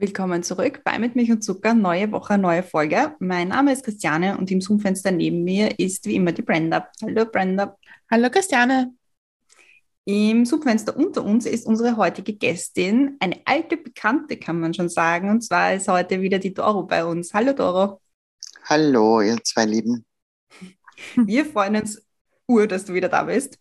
Willkommen zurück bei Mit Milch und Zucker, neue Woche, neue Folge. Mein Name ist Christiane und im Zoom-Fenster neben mir ist wie immer die Brenda. Hallo Brenda. Hallo Christiane. Im Zoom-Fenster unter uns ist unsere heutige Gästin, eine alte Bekannte, kann man schon sagen. Und zwar ist heute wieder die Doro bei uns. Hallo Doro. Hallo, ihr zwei Lieben. Wir freuen uns ur, dass du wieder da bist.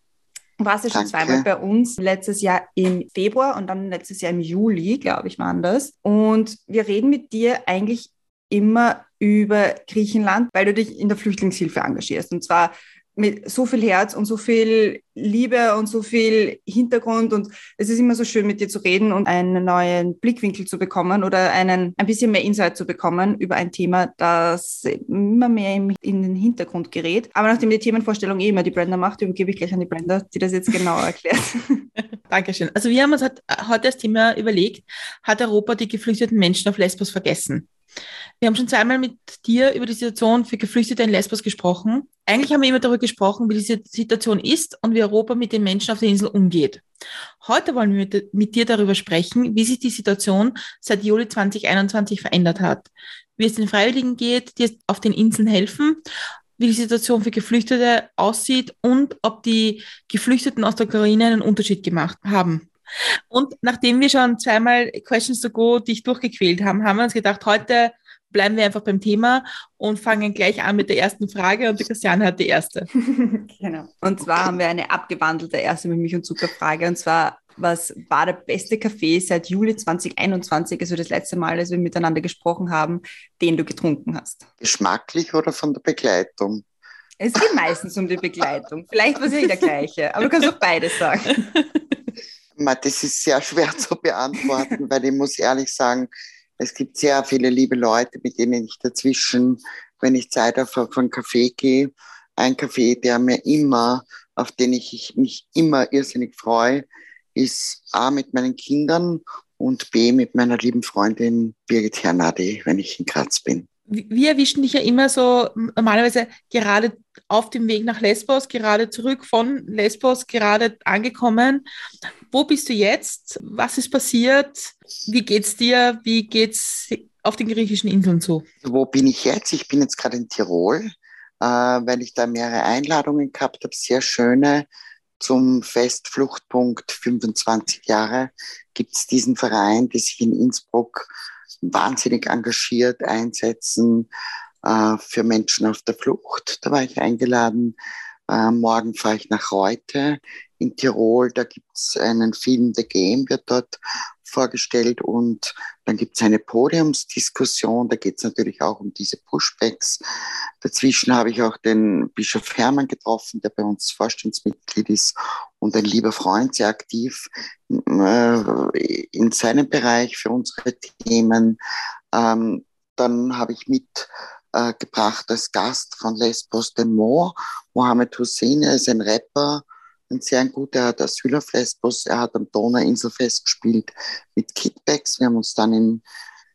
Warst ja schon zweimal bei uns, letztes Jahr im Februar und dann letztes Jahr im Juli, glaube ich, waren das. Und wir reden mit dir eigentlich immer über Griechenland, weil du dich in der Flüchtlingshilfe engagierst. Und zwar mit so viel Herz und so viel Liebe und so viel Hintergrund. Und es ist immer so schön, mit dir zu reden und einen neuen Blickwinkel zu bekommen oder einen, ein bisschen mehr Insight zu bekommen über ein Thema, das immer mehr in den Hintergrund gerät. Aber nachdem die Themenvorstellung eh immer die Brenda macht, übergebe ich gleich an die Brenda, die das jetzt genauer erklärt. Dankeschön. Also wir haben uns heute das Thema überlegt, hat Europa die geflüchteten Menschen auf Lesbos vergessen? Wir haben schon zweimal mit dir über die Situation für Geflüchtete in Lesbos gesprochen. Eigentlich haben wir immer darüber gesprochen, wie diese Situation ist und wie Europa mit den Menschen auf der Insel umgeht. Heute wollen wir mit, mit dir darüber sprechen, wie sich die Situation seit Juli 2021 verändert hat, wie es den Freiwilligen geht, die auf den Inseln helfen, wie die Situation für Geflüchtete aussieht und ob die Geflüchteten aus der Ukraine einen Unterschied gemacht haben. Und nachdem wir schon zweimal Questions to Go dich durchgequält haben, haben wir uns gedacht, heute bleiben wir einfach beim Thema und fangen gleich an mit der ersten Frage und die Christiane hat die erste. genau. Und zwar haben wir eine abgewandelte erste mit Milch und Zucker Frage und zwar was war der beste Kaffee seit Juli 2021, also das letzte Mal, als wir miteinander gesprochen haben, den du getrunken hast? Geschmacklich oder von der Begleitung? Es geht meistens um die Begleitung. Vielleicht war es eh der gleiche, aber du kannst auch beides sagen. Das ist sehr schwer zu beantworten, weil ich muss ehrlich sagen, es gibt sehr viele liebe Leute, mit denen ich dazwischen, wenn ich Zeit auf, auf einen Kaffee gehe, ein Kaffee, der mir immer, auf den ich ich mich immer irrsinnig freue, ist A mit meinen Kindern und B mit meiner lieben Freundin Birgit Hernadi, wenn ich in Graz bin. Wir erwischen dich ja immer so normalerweise gerade auf dem Weg nach Lesbos, gerade zurück von Lesbos, gerade angekommen. Wo bist du jetzt? Was ist passiert? Wie geht's dir? Wie geht's auf den griechischen Inseln zu? Wo bin ich jetzt? Ich bin jetzt gerade in Tirol, äh, weil ich da mehrere Einladungen gehabt habe, sehr schöne. Zum Fest Fluchtpunkt 25 Jahre gibt es diesen Verein, der sich in Innsbruck wahnsinnig engagiert einsetzen äh, für Menschen auf der Flucht. Da war ich eingeladen. Äh, morgen fahre ich nach Reute in Tirol. Da gibt es einen Film, The Game wird dort vorgestellt und dann gibt es eine Podiumsdiskussion. Da geht es natürlich auch um diese Pushbacks. Dazwischen habe ich auch den Bischof Hermann getroffen, der bei uns Vorstandsmitglied ist und ein lieber Freund, sehr aktiv äh, in seinem Bereich für unsere Themen. Ähm, dann habe ich mitgebracht als Gast von Lesbos den Mo, Mohamed Hussein, er ist ein Rapper, ein sehr guter, er hat Asyl auf Lesbos, er hat am Donauinselfest gespielt mit Kidbacks. Wir haben uns dann in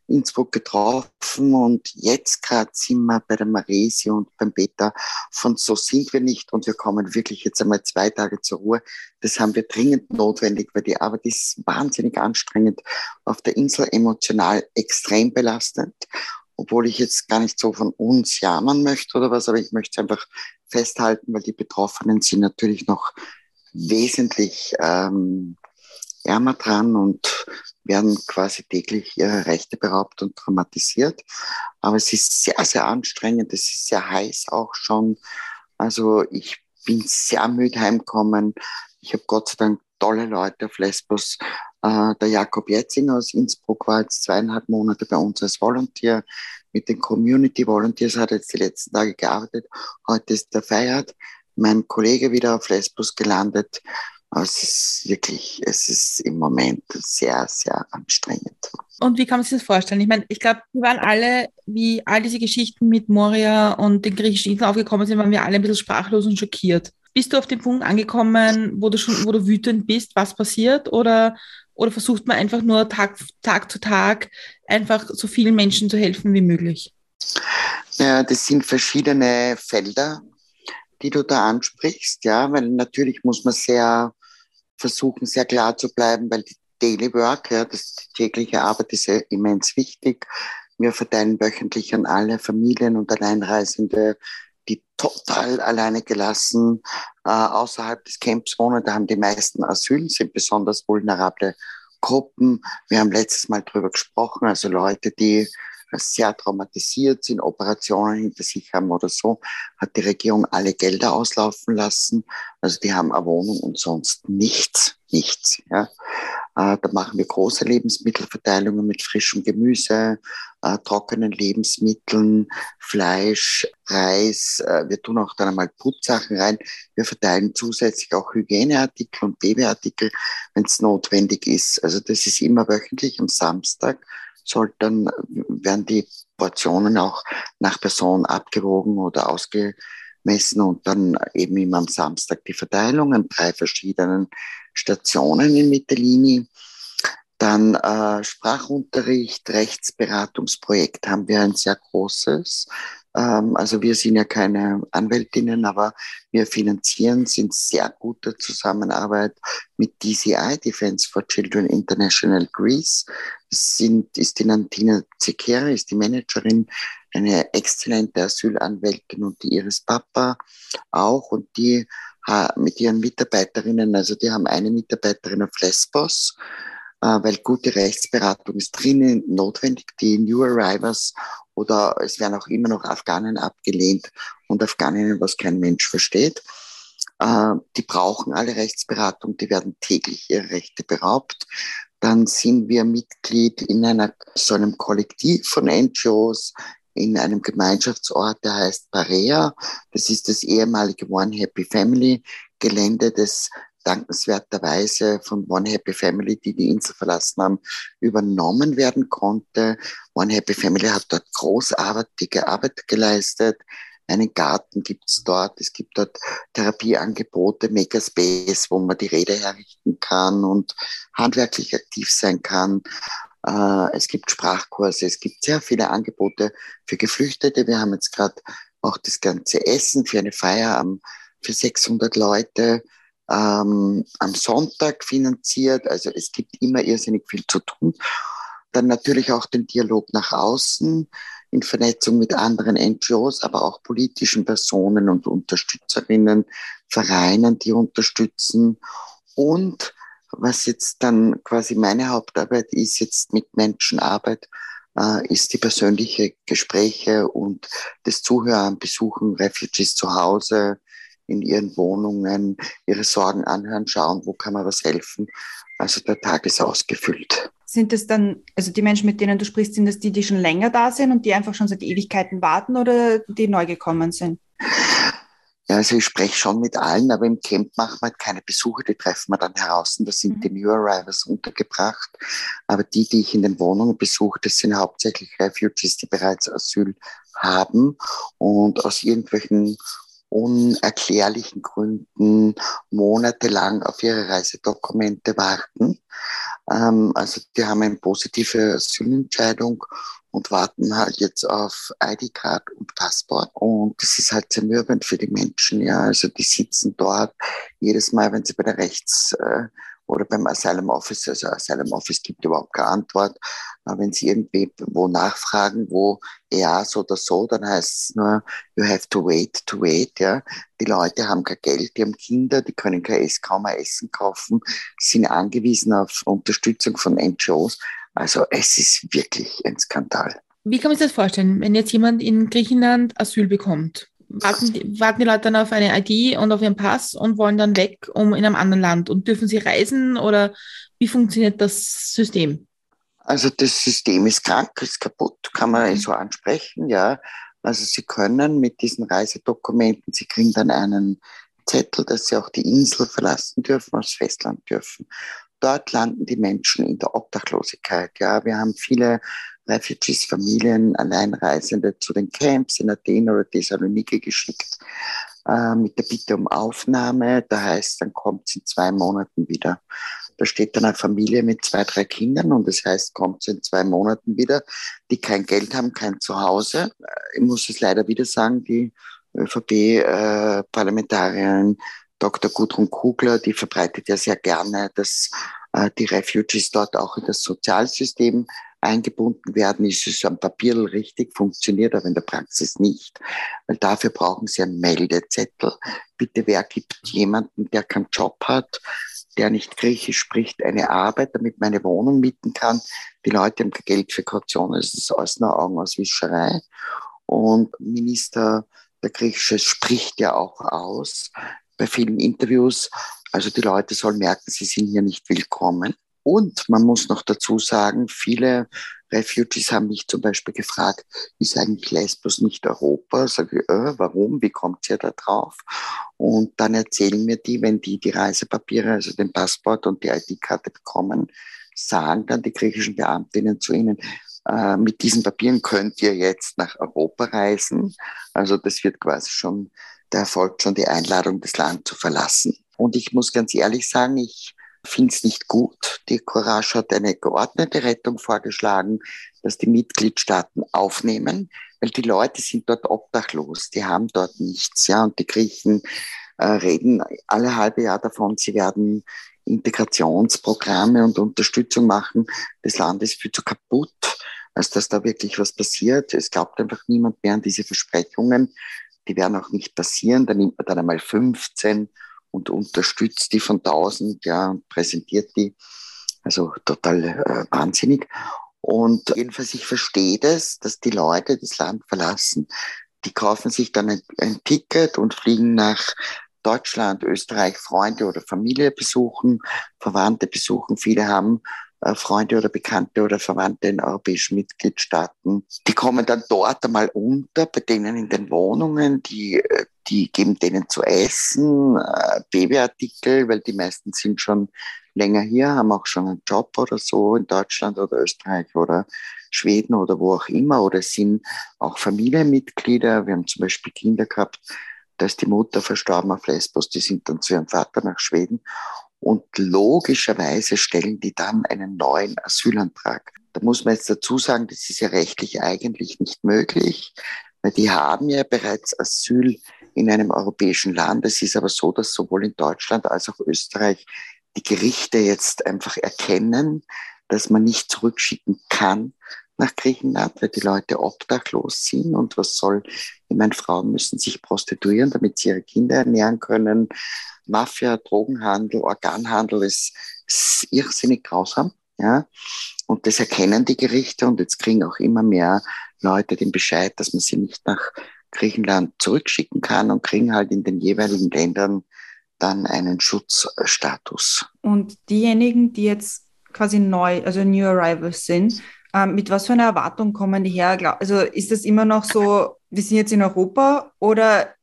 Innsbruck getroffen und jetzt gerade sind wir bei der Maresi und beim Beta von so sind wir nicht und wir kommen wirklich jetzt einmal zwei Tage zur Ruhe. Das haben wir dringend notwendig, weil die Arbeit ist wahnsinnig anstrengend auf der Insel, emotional extrem belastend. Obwohl ich jetzt gar nicht so von uns jammern möchte oder was, aber ich möchte es einfach festhalten, weil die Betroffenen sind natürlich noch wesentlich ähm, ärmer dran und werden quasi täglich ihre Rechte beraubt und traumatisiert. Aber es ist sehr, sehr anstrengend. Es ist sehr heiß auch schon. Also ich bin sehr müde heimgekommen. Ich habe Gott sei Dank tolle Leute auf Lesbos. Äh, der Jakob Jetzinger aus Innsbruck war jetzt zweieinhalb Monate bei uns als Volunteer. Mit den Community Volunteers hat er jetzt die letzten Tage gearbeitet. Heute ist er feiert. Mein Kollege wieder auf Lesbos gelandet. Aber es ist wirklich, es ist im Moment sehr, sehr anstrengend. Und wie kann man sich das vorstellen? Ich meine, ich glaube, wir waren alle, wie all diese Geschichten mit Moria und den griechischen Inseln aufgekommen sind, waren wir alle ein bisschen sprachlos und schockiert. Bist du auf den Punkt angekommen, wo du schon, wo du wütend bist, was passiert? Oder, oder versucht man einfach nur Tag, Tag zu Tag einfach so vielen Menschen zu helfen wie möglich? Ja, das sind verschiedene Felder, die du da ansprichst, ja, weil natürlich muss man sehr versuchen, sehr klar zu bleiben, weil die Daily Work, ja, das die tägliche Arbeit ist ja immens wichtig. Wir verteilen wöchentlich an alle Familien und Alleinreisende, die total alleine gelassen äh, außerhalb des Camps wohnen. Da haben die meisten Asyl, sind besonders vulnerable Gruppen. Wir haben letztes Mal drüber gesprochen, also Leute, die sehr traumatisiert sind, Operationen hinter sich haben oder so, hat die Regierung alle Gelder auslaufen lassen. Also die haben eine Wohnung und sonst nichts, nichts. Ja. Äh, da machen wir große Lebensmittelverteilungen mit frischem Gemüse, äh, trockenen Lebensmitteln, Fleisch, Reis. Äh, wir tun auch dann einmal Putzsachen rein. Wir verteilen zusätzlich auch Hygieneartikel und Babyartikel, wenn es notwendig ist. Also das ist immer wöchentlich am Samstag soll dann, werden die Portionen auch nach Person abgewogen oder ausgemessen und dann eben immer am Samstag die Verteilung an drei verschiedenen Stationen in Mittelini. Dann äh, Sprachunterricht, Rechtsberatungsprojekt haben wir ein sehr großes. Ähm, also wir sind ja keine Anwältinnen, aber wir finanzieren, sind sehr gute Zusammenarbeit mit DCI, Defense for Children International Greece. Das sind, ist die Nantina Zekera, ist die Managerin, eine exzellente Asylanwältin und die ihres Papa auch und die mit ihren Mitarbeiterinnen, also die haben eine Mitarbeiterin auf Lesbos, weil gute Rechtsberatung ist drinnen notwendig. Die New Arrivals oder es werden auch immer noch Afghanen abgelehnt und Afghaninnen, was kein Mensch versteht. Äh, die brauchen alle Rechtsberatung, die werden täglich ihre Rechte beraubt. Dann sind wir Mitglied in einer, so einem Kollektiv von NGOs, in einem Gemeinschaftsort, der heißt Parea. Das ist das ehemalige One Happy Family Gelände, das dankenswerterweise von One Happy Family, die die Insel verlassen haben, übernommen werden konnte. One Happy Family hat dort großartige Arbeit geleistet. Einen Garten gibt's dort, es gibt dort Therapieangebote, Makerspace, wo man die Rede herrichten kann und handwerklich aktiv sein kann. Äh, es gibt Sprachkurse, es gibt sehr viele Angebote für Geflüchtete. Wir haben jetzt gerade auch das ganze Essen für eine Feier für 600 Leute ähm, am Sonntag finanziert. Also es gibt immer irrsinnig viel zu tun. Dann natürlich auch den Dialog nach außen in Vernetzung mit anderen NGOs, aber auch politischen Personen und Unterstützerinnen, Vereinen, die unterstützen. Und was jetzt dann quasi meine Hauptarbeit ist, jetzt mit Menschenarbeit, äh, ist die persönliche Gespräche und das Zuhören, Besuchen, Refugees zu Hause, in ihren Wohnungen, ihre Sorgen anhören, schauen, wo kann man was helfen. Also der Tag ist ausgefüllt. Sind es dann, also die Menschen, mit denen du sprichst, sind das die, die schon länger da sind und die einfach schon seit Ewigkeiten warten oder die neu gekommen sind? Ja, also ich spreche schon mit allen, aber im Camp machen wir halt keine Besuche, die treffen wir dann heraus. Und da sind mhm. die New Arrivals untergebracht. Aber die, die ich in den Wohnungen besuche, das sind hauptsächlich Refugees, die bereits Asyl haben und aus irgendwelchen unerklärlichen Gründen monatelang auf ihre Reisedokumente warten. Ähm, also die haben eine positive Asylentscheidung und warten halt jetzt auf ID-Card und Passport. Und das ist halt zermürbend für die Menschen, ja. Also die sitzen dort jedes Mal, wenn sie bei der Rechts- äh, oder beim Asylum Office, also Asylum Office gibt überhaupt keine Antwort. Aber wenn Sie irgendwie wo nachfragen, wo ja so oder so, dann heißt es nur, you have to wait, to wait, ja. Die Leute haben kein Geld, die haben Kinder, die können kein Essen, kaum ein Essen kaufen, sind angewiesen auf Unterstützung von NGOs. Also es ist wirklich ein Skandal. Wie kann man sich das vorstellen, wenn jetzt jemand in Griechenland Asyl bekommt? warten die, warten die Leute dann auf eine ID und auf ihren Pass und wollen dann weg, um in einem anderen Land. Und dürfen sie reisen oder wie funktioniert das System? Also das System ist krank, ist kaputt, kann man so ansprechen, ja. Also sie können mit diesen Reisedokumenten, sie kriegen dann einen Zettel, dass sie auch die Insel verlassen dürfen, das Festland dürfen. Dort landen die Menschen in der Obdachlosigkeit. Ja, wir haben viele Refugees, Familien, Alleinreisende zu den Camps in Athen oder Thessaloniki geschickt äh, mit der Bitte um Aufnahme. Da heißt, dann kommt es in zwei Monaten wieder. Da steht dann eine Familie mit zwei, drei Kindern und das heißt, kommt es in zwei Monaten wieder, die kein Geld haben, kein Zuhause. Ich muss es leider wieder sagen, die ÖVP-Parlamentarierin äh, Dr. Gudrun Kugler, die verbreitet ja sehr gerne, dass äh, die Refugees dort auch in das Sozialsystem eingebunden werden, ist es am Papier richtig, funktioniert aber in der Praxis nicht. Weil dafür brauchen sie einen Meldezettel. Bitte, wer gibt jemanden, der keinen Job hat, der nicht Griechisch spricht, eine Arbeit, damit meine Wohnung mieten kann. Die Leute haben Geld für Kaution, es ist aus einer Augenauswischerei. Und Minister der Griechische spricht ja auch aus bei vielen Interviews. Also die Leute sollen merken, sie sind hier nicht willkommen. Und man muss noch dazu sagen, viele Refugees haben mich zum Beispiel gefragt, ist eigentlich Lesbos nicht Europa? Sag ich, äh, warum? Wie kommt ihr da drauf? Und dann erzählen mir die, wenn die die Reisepapiere, also den Passport und die ID-Karte bekommen, sagen dann die griechischen Beamtinnen zu ihnen, äh, mit diesen Papieren könnt ihr jetzt nach Europa reisen. Also das wird quasi schon, da erfolgt schon die Einladung, das Land zu verlassen. Und ich muss ganz ehrlich sagen, ich finde es nicht gut. Die Courage hat eine geordnete Rettung vorgeschlagen, dass die Mitgliedstaaten aufnehmen, weil die Leute sind dort obdachlos, die haben dort nichts. Ja, und die Griechen äh, reden alle halbe Jahr davon, sie werden Integrationsprogramme und Unterstützung machen. Das Land ist viel zu kaputt, als dass da wirklich was passiert. Es glaubt einfach niemand mehr an diese Versprechungen. Die werden auch nicht passieren. Da nimmt man dann einmal 15 und unterstützt die von 1000, ja, und präsentiert die. Also total äh, wahnsinnig. Und jedenfalls, ich verstehe das, dass die Leute das Land verlassen. Die kaufen sich dann ein, ein Ticket und fliegen nach Deutschland, Österreich, Freunde oder Familie besuchen, Verwandte besuchen. Viele haben Freunde oder Bekannte oder Verwandte in europäischen Mitgliedstaaten. Die kommen dann dort einmal unter, bei denen in den Wohnungen, die, äh, die geben denen zu essen, äh, Babyartikel, weil die meisten sind schon länger hier, haben auch schon einen Job oder so in Deutschland oder Österreich oder Schweden oder wo auch immer oder sind auch Familienmitglieder. Wir haben zum Beispiel Kinder gehabt, da ist die Mutter verstorben auf Lesbos, die sind dann zu ihrem Vater nach Schweden und logischerweise stellen die dann einen neuen Asylantrag. Da muss man jetzt dazu sagen, das ist ja rechtlich eigentlich nicht möglich, weil die haben ja bereits Asyl in einem europäischen Land. Es ist aber so, dass sowohl in Deutschland als auch Österreich die Gerichte jetzt einfach erkennen, dass man nicht zurückschicken kann nach Griechenland, weil die Leute obdachlos sind. Und was soll, ich meine, Frauen müssen sich prostituieren, damit sie ihre Kinder ernähren können. Mafia, Drogenhandel, Organhandel ist, ist irrsinnig grausam. Ja? Und das erkennen die Gerichte und jetzt kriegen auch immer mehr Leute den Bescheid, dass man sie nicht nach Griechenland zurückschicken kann und kriegen halt in den jeweiligen Ländern dann einen Schutzstatus. Und diejenigen, die jetzt quasi neu, also New Arrivals sind, ähm, mit was für einer Erwartung kommen die her? Also ist das immer noch so, wir sind jetzt in Europa oder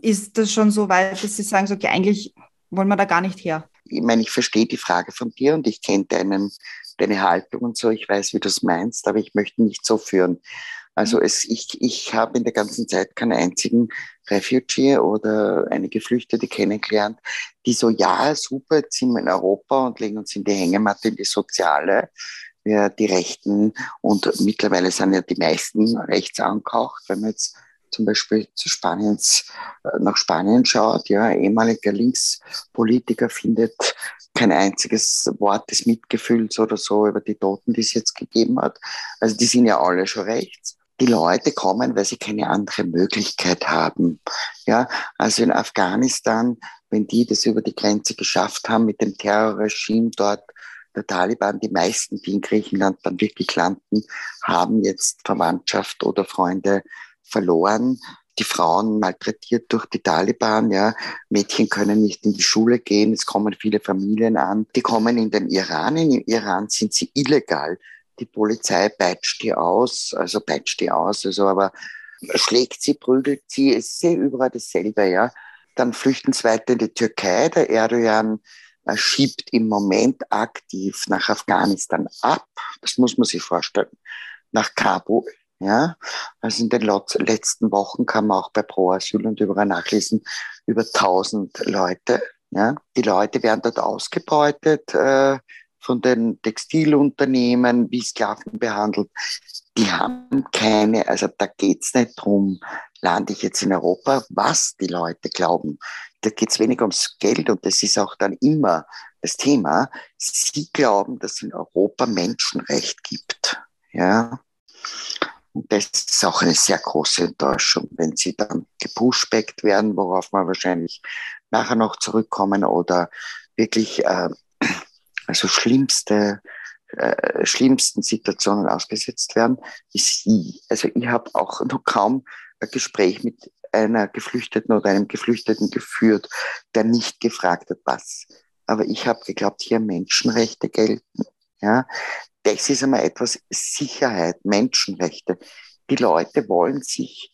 ist das schon so weit, dass Sie sagen, so, okay, eigentlich wollen wir da gar nicht her? Ich meine, ich verstehe die Frage von dir und ich kenne deinen, deine Haltung und so. Ich weiß, wie du es meinst, aber ich möchte nicht so führen. Also es, ich, ich habe in der ganzen Zeit keinen einzigen Refugee oder eine Geflüchtete kennengelernt, die so, ja, super, jetzt sind wir in Europa und legen uns in die Hängematte, in die Soziale, wir die Rechten und mittlerweile sind ja die meisten rechts angehaucht, wenn man jetzt zum Beispiel zu Spaniens, äh, nach Spanien schaut, ja, ehemaliger Linkspolitiker findet kein einziges Wort des Mitgefühls oder so über die Toten, die es jetzt gegeben hat. Also die sind ja alle schon rechts. Die Leute kommen, weil sie keine andere Möglichkeit haben. Ja, also in Afghanistan, wenn die das über die Grenze geschafft haben mit dem Terrorregime dort, der Taliban, die meisten, die in Griechenland dann wirklich landen, haben jetzt Verwandtschaft oder Freunde verloren. Die Frauen malträtiert durch die Taliban, ja. Mädchen können nicht in die Schule gehen. Es kommen viele Familien an. Die kommen in den Iran. In Iran sind sie illegal. Die Polizei peitscht die aus, also peitscht die aus, also aber schlägt sie, prügelt sie. Es ist ja überall dasselbe, ja. Dann flüchten sie weiter in die Türkei. Der Erdogan schiebt im Moment aktiv nach Afghanistan ab. Das muss man sich vorstellen. Nach Kabul. Ja, also in den letzten Wochen kann man auch bei Pro Asyl und überall nachlesen, über 1000 Leute. Ja, die Leute werden dort ausgebeutet äh, von den Textilunternehmen, wie Sklaven behandelt. Die haben keine, also da geht's nicht drum, lande ich jetzt in Europa, was die Leute glauben. Da geht's weniger ums Geld und das ist auch dann immer das Thema. Sie glauben, dass es in Europa Menschenrecht gibt. Ja, und das ist auch eine sehr große Enttäuschung, wenn sie dann gepushbackt werden, worauf wir wahrscheinlich nachher noch zurückkommen oder wirklich äh, also schlimmste äh, schlimmsten Situationen ausgesetzt werden, ist sie. Also ich habe auch noch kaum ein Gespräch mit einer Geflüchteten oder einem Geflüchteten geführt, der nicht gefragt hat, was. Aber ich habe geglaubt, hier Menschenrechte gelten. Ja, das ist einmal etwas Sicherheit, Menschenrechte. Die Leute wollen sich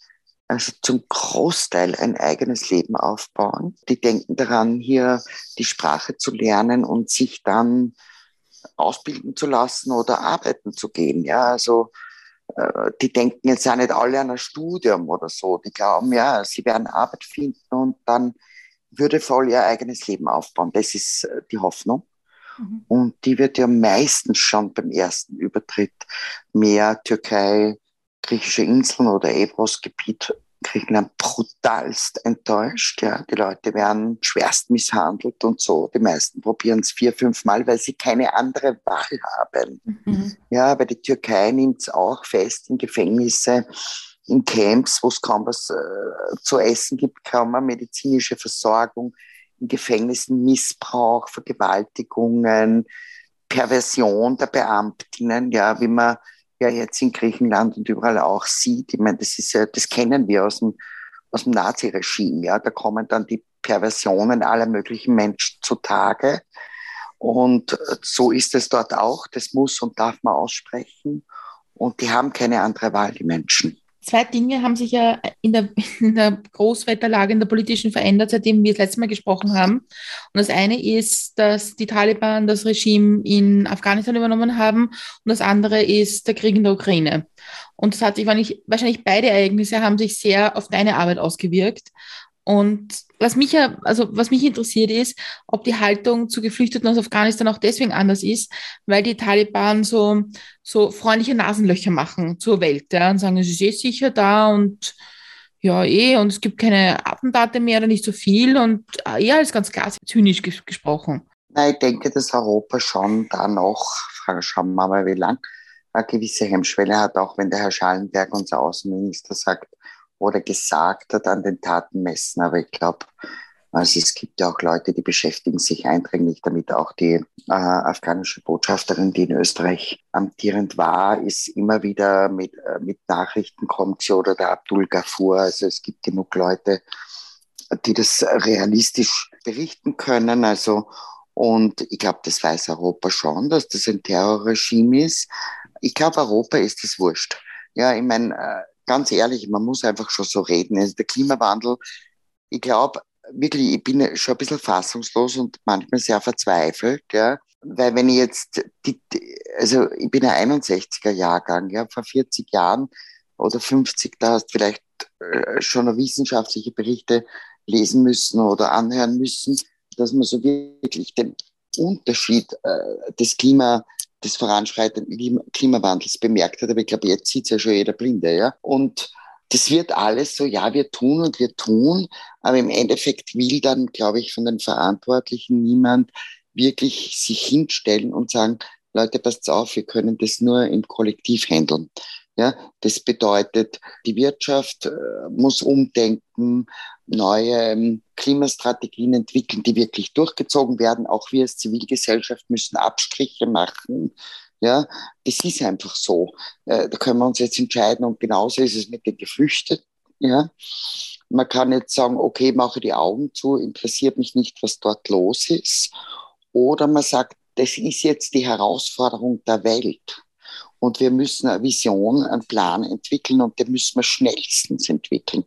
also zum Großteil ein eigenes Leben aufbauen. Die denken daran, hier die Sprache zu lernen und sich dann ausbilden zu lassen oder arbeiten zu gehen. Ja, also äh, die denken jetzt auch nicht alle an ein Studium oder so. Die glauben, ja, sie werden Arbeit finden und dann würdevoll ihr eigenes Leben aufbauen. Das ist äh, die Hoffnung. Mhm. Und die wird ja meistens schon beim ersten Übertritt mehr Türkei, griechische Inseln oder Ebros-Gebiet Griechenland brutalst enttäuscht. Ja. Die Leute werden schwerst misshandelt und so. Die meisten probieren es vier, fünf Mal, weil sie keine andere Wahl haben. Mhm. Ja, weil die Türkei nimmt es auch fest in Gefängnisse, in Camps, wo es kaum was äh, zu essen gibt, kaum eine medizinische Versorgung in Gefängnissen Missbrauch, Vergewaltigungen, Perversion der Beamtinnen, ja, wie man ja jetzt in Griechenland und überall auch sieht. Ich meine, das ist ja, das kennen wir aus dem, aus dem Naziregime, ja. Da kommen dann die Perversionen aller möglichen Menschen zutage. Und so ist es dort auch. Das muss und darf man aussprechen. Und die haben keine andere Wahl, die Menschen zwei Dinge haben sich ja in der, in der Großwetterlage, in der politischen verändert, seitdem wir das letzte Mal gesprochen haben. Und das eine ist, dass die Taliban das Regime in Afghanistan übernommen haben und das andere ist der Krieg in der Ukraine. Und das hat sich wahrscheinlich beide Ereignisse haben sich sehr auf deine Arbeit ausgewirkt. Und was mich ja, also was mich interessiert ist, ob die Haltung zu Geflüchteten aus Afghanistan auch deswegen anders ist, weil die Taliban so, so freundliche Nasenlöcher machen zur Welt, ja, und sagen, es ist eh sicher da und ja, eh, und es gibt keine Attentate mehr oder nicht so viel und äh, eher als ganz klar zynisch ges gesprochen. Nein, ich denke, dass Europa schon da noch, schauen wir mal, wie lang, eine gewisse Hemmschwelle hat, auch wenn der Herr Schallenberg, unser Außenminister, sagt, oder gesagt hat, an den Taten messen. Aber ich glaube, also es gibt ja auch Leute, die beschäftigen sich eindringlich damit. Auch die äh, afghanische Botschafterin, die in Österreich amtierend war, ist immer wieder mit, äh, mit Nachrichten kommt sie oder der Abdul Gafur. Also es gibt genug Leute, die das realistisch berichten können. Also und ich glaube, das weiß Europa schon, dass das ein Terrorregime ist. Ich glaube, Europa ist es wurscht. Ja, ich meine, äh, ganz ehrlich, man muss einfach schon so reden. Also der Klimawandel, ich glaube wirklich, ich bin schon ein bisschen fassungslos und manchmal sehr verzweifelt, ja. Weil wenn ich jetzt, die, also ich bin ein 61er Jahrgang, ja, vor 40 Jahren oder 50, da hast du vielleicht äh, schon wissenschaftliche Berichte lesen müssen oder anhören müssen, dass man so wirklich den Unterschied äh, des Klima, des voranschreitenden Klimawandels bemerkt hat. Aber ich glaube, jetzt sieht es ja schon jeder Blinde. Ja? Und das wird alles so, ja, wir tun und wir tun, aber im Endeffekt will dann, glaube ich, von den Verantwortlichen niemand wirklich sich hinstellen und sagen, Leute, passt auf, wir können das nur im Kollektiv handeln. Ja, das bedeutet, die Wirtschaft äh, muss umdenken, neue ähm, Klimastrategien entwickeln, die wirklich durchgezogen werden. Auch wir als Zivilgesellschaft müssen Abstriche machen. Ja, das ist einfach so. Äh, da können wir uns jetzt entscheiden und genauso ist es mit den Geflüchteten. Ja, man kann jetzt sagen, okay, mache die Augen zu, interessiert mich nicht, was dort los ist. Oder man sagt, das ist jetzt die Herausforderung der Welt. Und wir müssen eine Vision, einen Plan entwickeln und den müssen wir schnellstens entwickeln.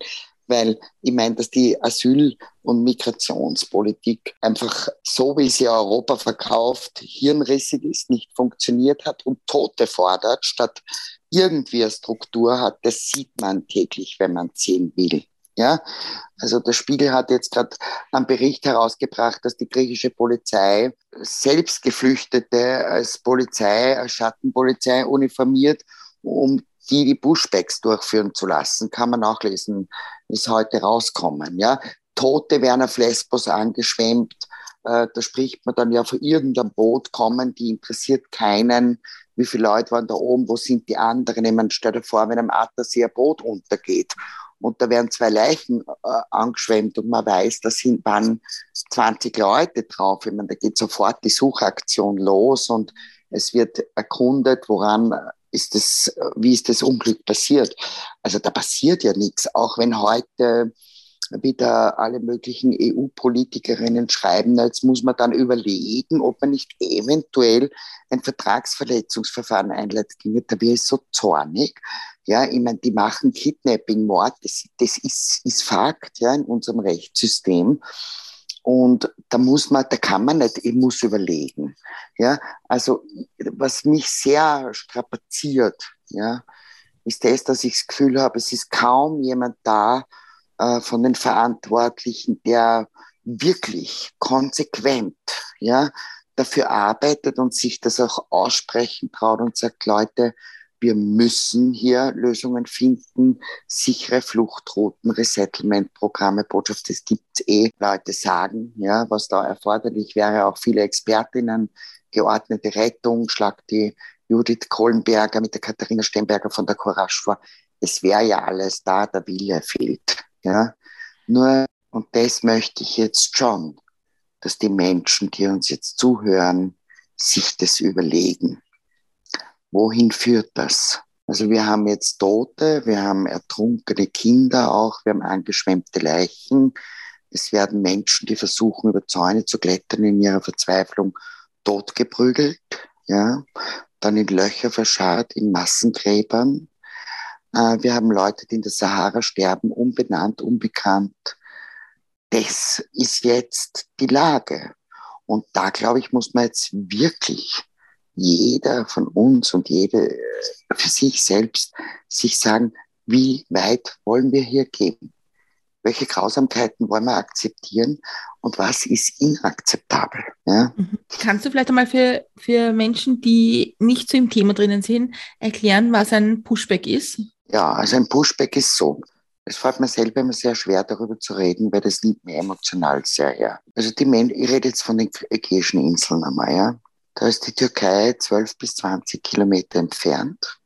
Weil ich meine, dass die Asyl- und Migrationspolitik einfach so, wie sie Europa verkauft, hirnrissig ist, nicht funktioniert hat und Tote fordert, statt irgendwie eine Struktur hat, das sieht man täglich, wenn man sehen will. Ja, also der Spiegel hat jetzt gerade einen Bericht herausgebracht, dass die griechische Polizei selbst Geflüchtete als Polizei, als Schattenpolizei uniformiert, um die die Pushbacks durchführen zu lassen. Kann man nachlesen, ist heute rauskommen. Ja, Tote werden auf Lesbos angeschwemmt. Äh, da spricht man dann ja von irgendeinem Boot kommen, die interessiert keinen. Wie viele Leute waren da oben? Wo sind die anderen? Ich meine, stell dir vor, wenn am Attersee ein Boot untergeht und da werden zwei Leichen äh, angeschwemmt und man weiß, da sind waren 20 Leute drauf. Ich meine, da geht sofort die Suchaktion los und es wird erkundet, woran ist das, wie ist das Unglück passiert. Also da passiert ja nichts, auch wenn heute wieder alle möglichen EU-Politikerinnen schreiben, jetzt muss man dann überlegen, ob man nicht eventuell ein Vertragsverletzungsverfahren einleitet. Da wäre ich so zornig, ja, ich meine, die machen Kidnapping, Mord, das, das ist, ist Fakt, ja, in unserem Rechtssystem. Und da muss man, da kann man nicht, ich muss überlegen. Ja, also, was mich sehr strapaziert, ja, ist das, dass ich das Gefühl habe, es ist kaum jemand da äh, von den Verantwortlichen, der wirklich konsequent, ja, dafür arbeitet und sich das auch aussprechen traut und sagt, Leute, wir müssen hier Lösungen finden, sichere Fluchtrouten, Resettlement-Programme, Botschaft, das gibt's eh. Leute sagen, ja, was da erforderlich wäre, auch viele Expertinnen, geordnete Rettung, schlag die Judith Kohlenberger mit der Katharina Stemberger von der Courage vor. Es wäre ja alles da, der Wille fehlt. Ja? Nur, und das möchte ich jetzt schon, dass die Menschen, die uns jetzt zuhören, sich das überlegen wohin führt das? Also wir haben jetzt Tote, wir haben ertrunkene Kinder auch, wir haben angeschwemmte Leichen. Es werden Menschen, die versuchen, über Zäune zu klettern, in ihrer Verzweiflung totgeprügelt, ja, dann in Löcher verscharrt, in Massengräbern. Äh, wir haben Leute, die in der Sahara sterben, unbenannt, unbekannt. Das ist jetzt die Lage. Und da, glaube ich, muss man jetzt wirklich jeder von uns und jede für sich selbst sich sagen, wie weit wollen wir hier gehen? Welche Grausamkeiten wollen wir akzeptieren und was ist inakzeptabel? Ja? Mhm. Kannst du vielleicht einmal für, für Menschen, die nicht so im Thema drinnen sind, erklären, was ein Pushback ist? Ja, also ein Pushback ist so. Es fällt mir selber immer sehr schwer, darüber zu reden, weil das nimmt mir emotional sehr her. Also die Menschen, ich rede jetzt von den Ägäischen Inseln einmal, ja. Da ist die Türkei 12 bis 20 Kilometer entfernt.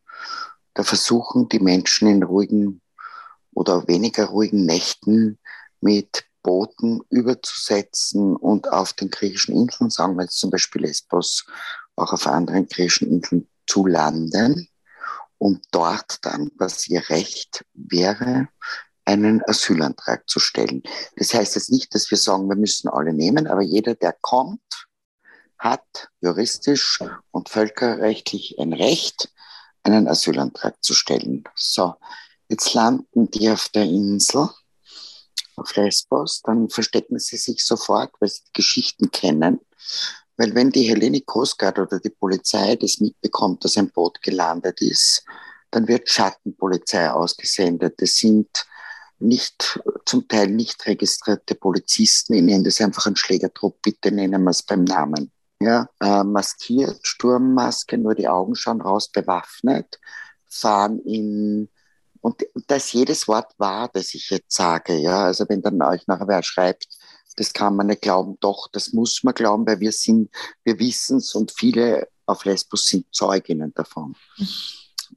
Da versuchen die Menschen in ruhigen oder weniger ruhigen Nächten mit Booten überzusetzen und auf den griechischen Inseln, sagen wir jetzt zum Beispiel Lesbos, auch auf anderen griechischen Inseln zu landen und dort dann, was ihr Recht wäre, einen Asylantrag zu stellen. Das heißt jetzt nicht, dass wir sagen, wir müssen alle nehmen, aber jeder, der kommt, hat juristisch und völkerrechtlich ein Recht, einen Asylantrag zu stellen. So, jetzt landen die auf der Insel, auf Lesbos, dann verstecken sie sich sofort, weil sie Geschichten kennen. Weil wenn die Hellenic Coast oder die Polizei das mitbekommt, dass ein Boot gelandet ist, dann wird Schattenpolizei ausgesendet. Das sind nicht, zum Teil nicht registrierte Polizisten. Ich nenne das einfach ein Schlägertrupp. Bitte nennen wir es beim Namen ja, äh, maskiert, Sturmmaske, nur die Augen schauen raus, bewaffnet, fahren in, und das jedes Wort wahr, das ich jetzt sage, ja, also wenn dann euch nachher wer schreibt, das kann man nicht glauben, doch, das muss man glauben, weil wir sind, wir wissen es und viele auf Lesbos sind Zeuginnen davon.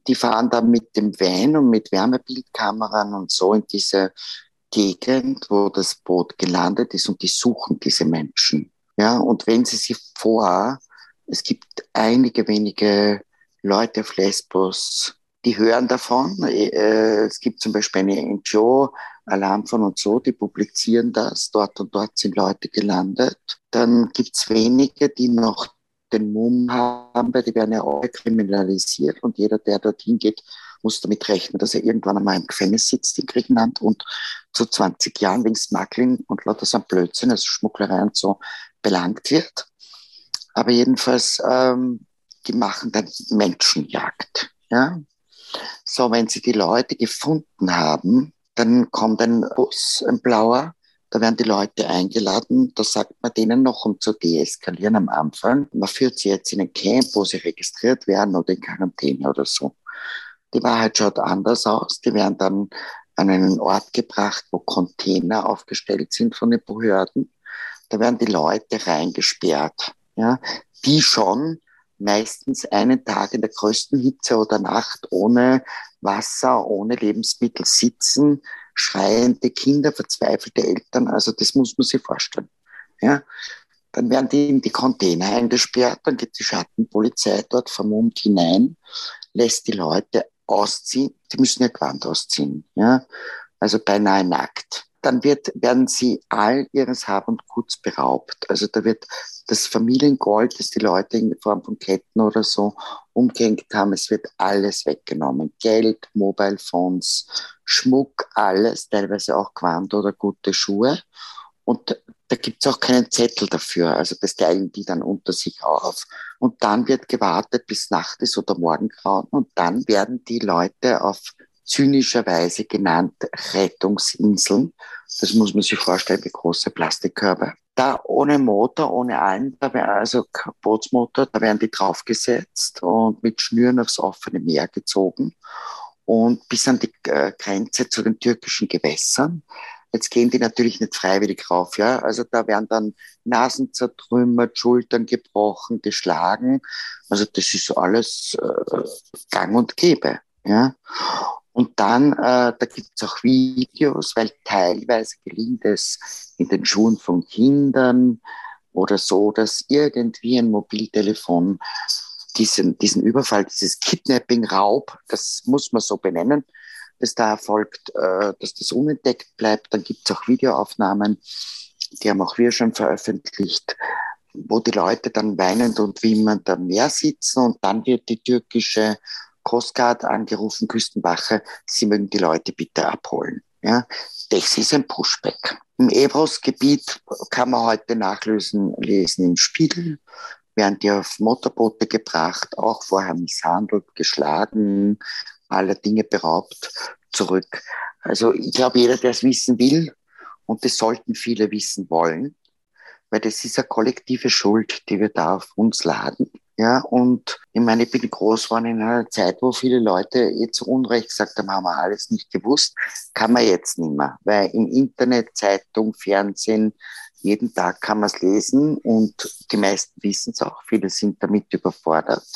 Die fahren dann mit dem Van und mit Wärmebildkameran und so in diese Gegend, wo das Boot gelandet ist und die suchen diese Menschen. Ja, und wenn Sie sich vor, es gibt einige wenige Leute auf Lesbos, die hören davon. Äh, es gibt zum Beispiel eine NGO, Alarm von und so, die publizieren das. Dort und dort sind Leute gelandet. Dann gibt es wenige, die noch den Mumm haben, weil die werden ja auch kriminalisiert und jeder, der dorthin geht, muss damit rechnen, dass er irgendwann einmal im Gefängnis sitzt in Griechenland und zu 20 Jahren wegen Smuggling und lauter so Blödsinn, also Schmugglerei und so, belangt wird. Aber jedenfalls, ähm, die machen dann Menschenjagd. Ja? So, wenn sie die Leute gefunden haben, dann kommt ein Bus, ein blauer, da werden die Leute eingeladen, da sagt man denen noch, um zu deeskalieren am Anfang, man führt sie jetzt in ein Camp, wo sie registriert werden oder in Quarantäne oder so. Die Wahrheit schaut anders aus. Die werden dann an einen Ort gebracht, wo Container aufgestellt sind von den Behörden. Da werden die Leute reingesperrt, ja, die schon meistens einen Tag in der größten Hitze oder Nacht ohne Wasser, ohne Lebensmittel sitzen, schreiende Kinder, verzweifelte Eltern. Also das muss man sich vorstellen. Ja. Dann werden die in die Container eingesperrt, dann geht die Schattenpolizei dort vermummt hinein, lässt die Leute ausziehen. Die müssen ja Gewand ausziehen. Ja. Also beinahe nackt dann wird, werden sie all ihres Hab und Guts beraubt. Also da wird das Familiengold, das die Leute in Form von Ketten oder so umgehängt haben, es wird alles weggenommen. Geld, Mobile Phones, Schmuck, alles, teilweise auch Quant oder gute Schuhe. Und da gibt es auch keinen Zettel dafür. Also das teilen die dann unter sich auf. Und dann wird gewartet, bis Nacht ist oder Morgengrauen. Und dann werden die Leute auf zynischerweise genannt Rettungsinseln. Das muss man sich vorstellen wie große Plastikkörbe. Da ohne Motor, ohne allen, also Bootsmotor, da werden die draufgesetzt und mit Schnüren aufs offene Meer gezogen und bis an die äh, Grenze zu den türkischen Gewässern. Jetzt gehen die natürlich nicht freiwillig rauf, ja. Also da werden dann Nasen zertrümmert, Schultern gebrochen, geschlagen. Also das ist alles äh, gang und gäbe, ja. Und dann, äh, da gibt es auch Videos, weil teilweise gelingt es in den Schuhen von Kindern oder so, dass irgendwie ein Mobiltelefon diesen, diesen Überfall, dieses Kidnapping-Raub, das muss man so benennen, das da erfolgt, äh, dass das unentdeckt bleibt. Dann gibt es auch Videoaufnahmen, die haben auch wir schon veröffentlicht, wo die Leute dann weinend und wimmernd am Meer sitzen und dann wird die türkische Coast Guard angerufen, Küstenwache, sie mögen die Leute bitte abholen. Ja, das ist ein Pushback. Im Ebros-Gebiet kann man heute nachlesen, lesen im Spiegel, werden die auf Motorboote gebracht, auch vorher misshandelt, geschlagen, aller Dinge beraubt, zurück. Also ich glaube, jeder, der es wissen will, und das sollten viele wissen wollen, weil das ist eine kollektive Schuld, die wir da auf uns laden. Ja, und ich meine, ich bin groß geworden in einer Zeit, wo viele Leute eh zu Unrecht gesagt haben, haben wir alles nicht gewusst. Kann man jetzt nicht mehr, weil im Internet, Zeitung, Fernsehen, jeden Tag kann man es lesen und die meisten wissen es auch. Viele sind damit überfordert.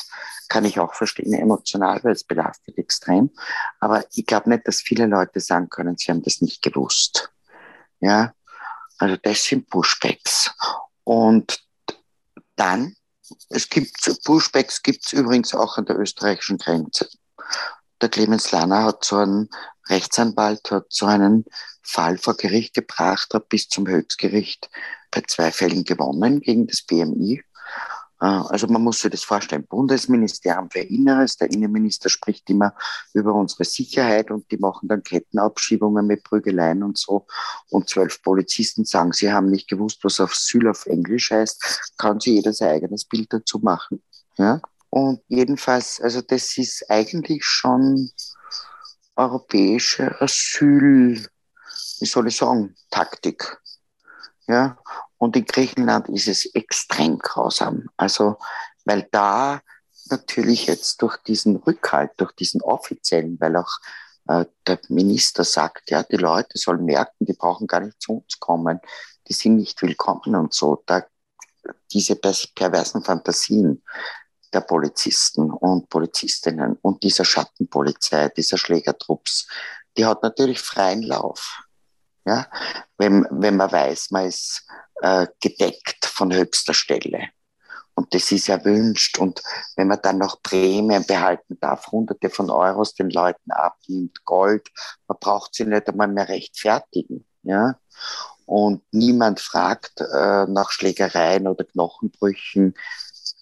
Kann ich auch verstehen, emotional, weil es belastet extrem. Aber ich glaube nicht, dass viele Leute sagen können, sie haben das nicht gewusst. Ja, also das sind Pushbacks. Und dann es gibt Pushbacks gibt es übrigens auch an der österreichischen Grenze. Der Clemens Lanner hat so einen Rechtsanwalt, hat so einen Fall vor Gericht gebracht, hat bis zum Höchstgericht bei zwei Fällen gewonnen gegen das BMI. Äh, also man muss sich das vorstellen. Bundesministerium für Inneres, der Innenminister spricht immer über unsere Sicherheit und die machen dann Kettenabschiebungen mit Prügeleien und so. Und zwölf Polizisten sagen, sie haben nicht gewusst, was Asyl auf Englisch heißt. Kann sich jeder sein eigenes Bild dazu machen. Ja? Und jedenfalls, also das ist eigentlich schon europäische Asyl, wie soll ich sagen, Taktik. Ja, und in Griechenland ist es extrem grausam. Also, weil da natürlich jetzt durch diesen Rückhalt, durch diesen offiziellen, weil auch äh, der Minister sagt, ja, die Leute sollen merken, die brauchen gar nicht zu uns kommen, die sind nicht willkommen und so. Da, diese perversen Fantasien der Polizisten und Polizistinnen und dieser Schattenpolizei, dieser Schlägertrupps, die hat natürlich freien Lauf. Ja, wenn, wenn man weiß, man ist äh, gedeckt von höchster Stelle. Und das ist erwünscht. Und wenn man dann noch Prämien behalten darf, hunderte von Euros den Leuten abnimmt, Gold, man braucht sie nicht einmal mehr rechtfertigen. Ja? Und niemand fragt äh, nach Schlägereien oder Knochenbrüchen.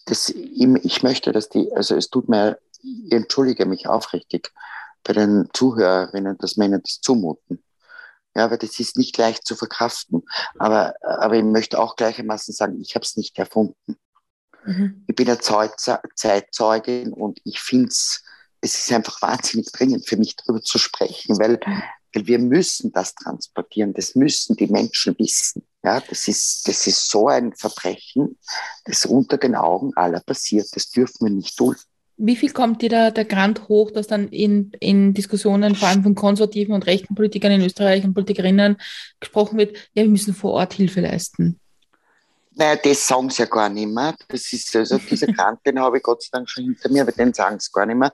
Das, ich möchte, dass die, also es tut mir, ich entschuldige mich aufrichtig, bei den Zuhörerinnen, dass ihnen das zumuten. Ja, weil das ist nicht leicht zu verkraften. Aber, aber ich möchte auch gleichermaßen sagen, ich habe es nicht erfunden. Mhm. Ich bin eine Zeitzeugin und ich finde es, es ist einfach wahnsinnig dringend für mich darüber zu sprechen, weil, weil wir müssen das transportieren, das müssen die Menschen wissen. Ja, das ist, das ist so ein Verbrechen, das unter den Augen aller passiert, das dürfen wir nicht dulden. Wie viel kommt dir da der Grant hoch, dass dann in, in Diskussionen, vor allem von konservativen und rechten Politikern in Österreich und Politikerinnen gesprochen wird, ja, wir müssen vor Ort Hilfe leisten? Naja, das sagen sie ja gar nicht mehr. Das ist also dieser Grant, den habe ich Gott sei Dank schon hinter mir, aber den sagen sie gar nicht mehr.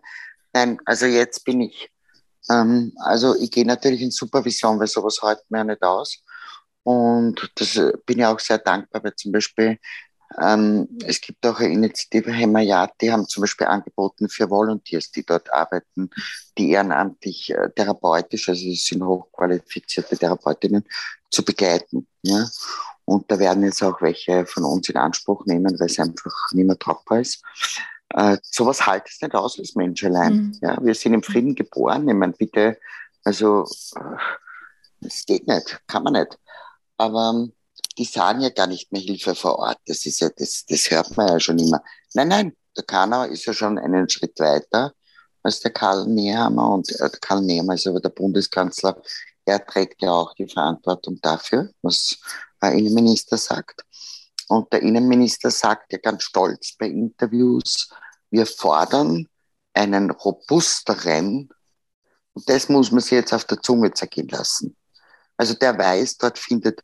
Nein, also jetzt bin ich, ähm, also ich gehe natürlich in Supervision, weil sowas hält mir ja nicht aus. Und das äh, bin ich auch sehr dankbar, weil zum Beispiel ähm, es gibt auch eine Initiative Hemayat, die haben zum Beispiel angeboten für Volunteers, die dort arbeiten, die ehrenamtlich äh, therapeutisch, also es sind hochqualifizierte Therapeutinnen, zu begleiten. Ja? Und da werden jetzt auch welche von uns in Anspruch nehmen, weil es einfach nicht mehr tragbar ist. Äh, sowas halt es nicht aus als Mensch allein. Mhm. Ja, wir sind im Frieden geboren. Ich meine, bitte, also, es geht nicht, kann man nicht. Aber die sagen ja gar nicht mehr Hilfe vor Ort. Das ist ja, das, das hört man ja schon immer. Nein, nein, der Kanau ist ja schon einen Schritt weiter als der Karl Nehammer und äh, Karl Nehammer ist aber der Bundeskanzler. Er trägt ja auch die Verantwortung dafür, was äh, Innenminister sagt. Und der Innenminister sagt ja ganz stolz bei Interviews, wir fordern einen robusteren, und das muss man sich jetzt auf der Zunge zergehen lassen. Also der weiß, dort findet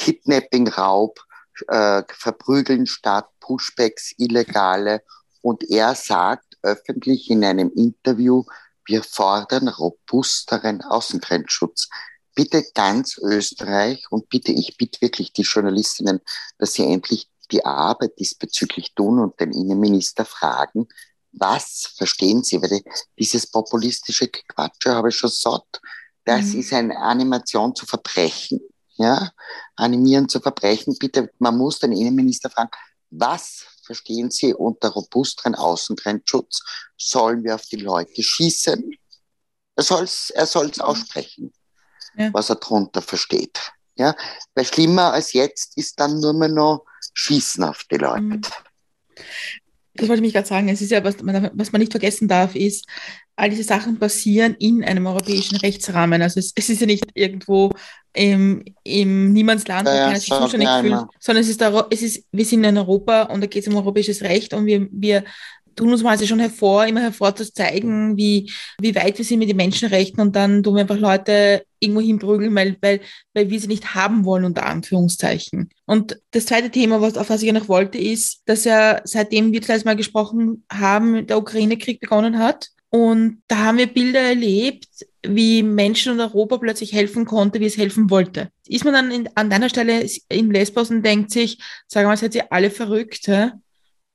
Kidnapping, Raub, äh, Verprügeln statt, Pushbacks, Illegale. Und er sagt öffentlich in einem Interview, wir fordern robusteren Außengrenzschutz bitte ganz Österreich und bitte, ich bitte wirklich die Journalistinnen, dass sie endlich die Arbeit diesbezüglich tun und den Innenminister fragen, was verstehen Sie? Weil dieses populistische Quatsche habe ich schon satt. Das mhm. ist eine Animation zu Verbrechen. Ja? Animieren zu Verbrechen. Bitte, man muss den Innenminister fragen, was verstehen Sie unter robusteren Außengrenzschutz? Sollen wir auf die Leute schießen? Er soll es er soll's aussprechen ja. was er darunter versteht. Ja? Weil schlimmer als jetzt ist dann nur mehr noch Schießen auf die Leute. Mhm. Das wollte ich mich gerade sagen. Es ist ja, was man, was man nicht vergessen darf, ist, all diese Sachen passieren in einem europäischen Rechtsrahmen. Also es, es ist ja nicht irgendwo im, im Niemandsland, wo ja, keiner sich zuständig fühlt, sondern es ist, es ist, wir sind in Europa und da geht es um europäisches Recht und wir, wir tun uns mal also schon hervor, immer hervor zu zeigen, wie, wie weit wir sind mit den Menschenrechten und dann tun wir einfach Leute irgendwo hinprügeln, weil, weil, weil wir sie nicht haben wollen, unter Anführungszeichen. Und das zweite Thema, was, auf was ich noch wollte, ist, dass ja seitdem wir das Mal gesprochen haben, der Ukraine-Krieg begonnen hat. Und da haben wir Bilder erlebt, wie Menschen in Europa plötzlich helfen konnte, wie es helfen wollte. Ist man dann in, an deiner Stelle in Lesbos und denkt sich, sagen wir mal, seid ihr alle verrückt, hä?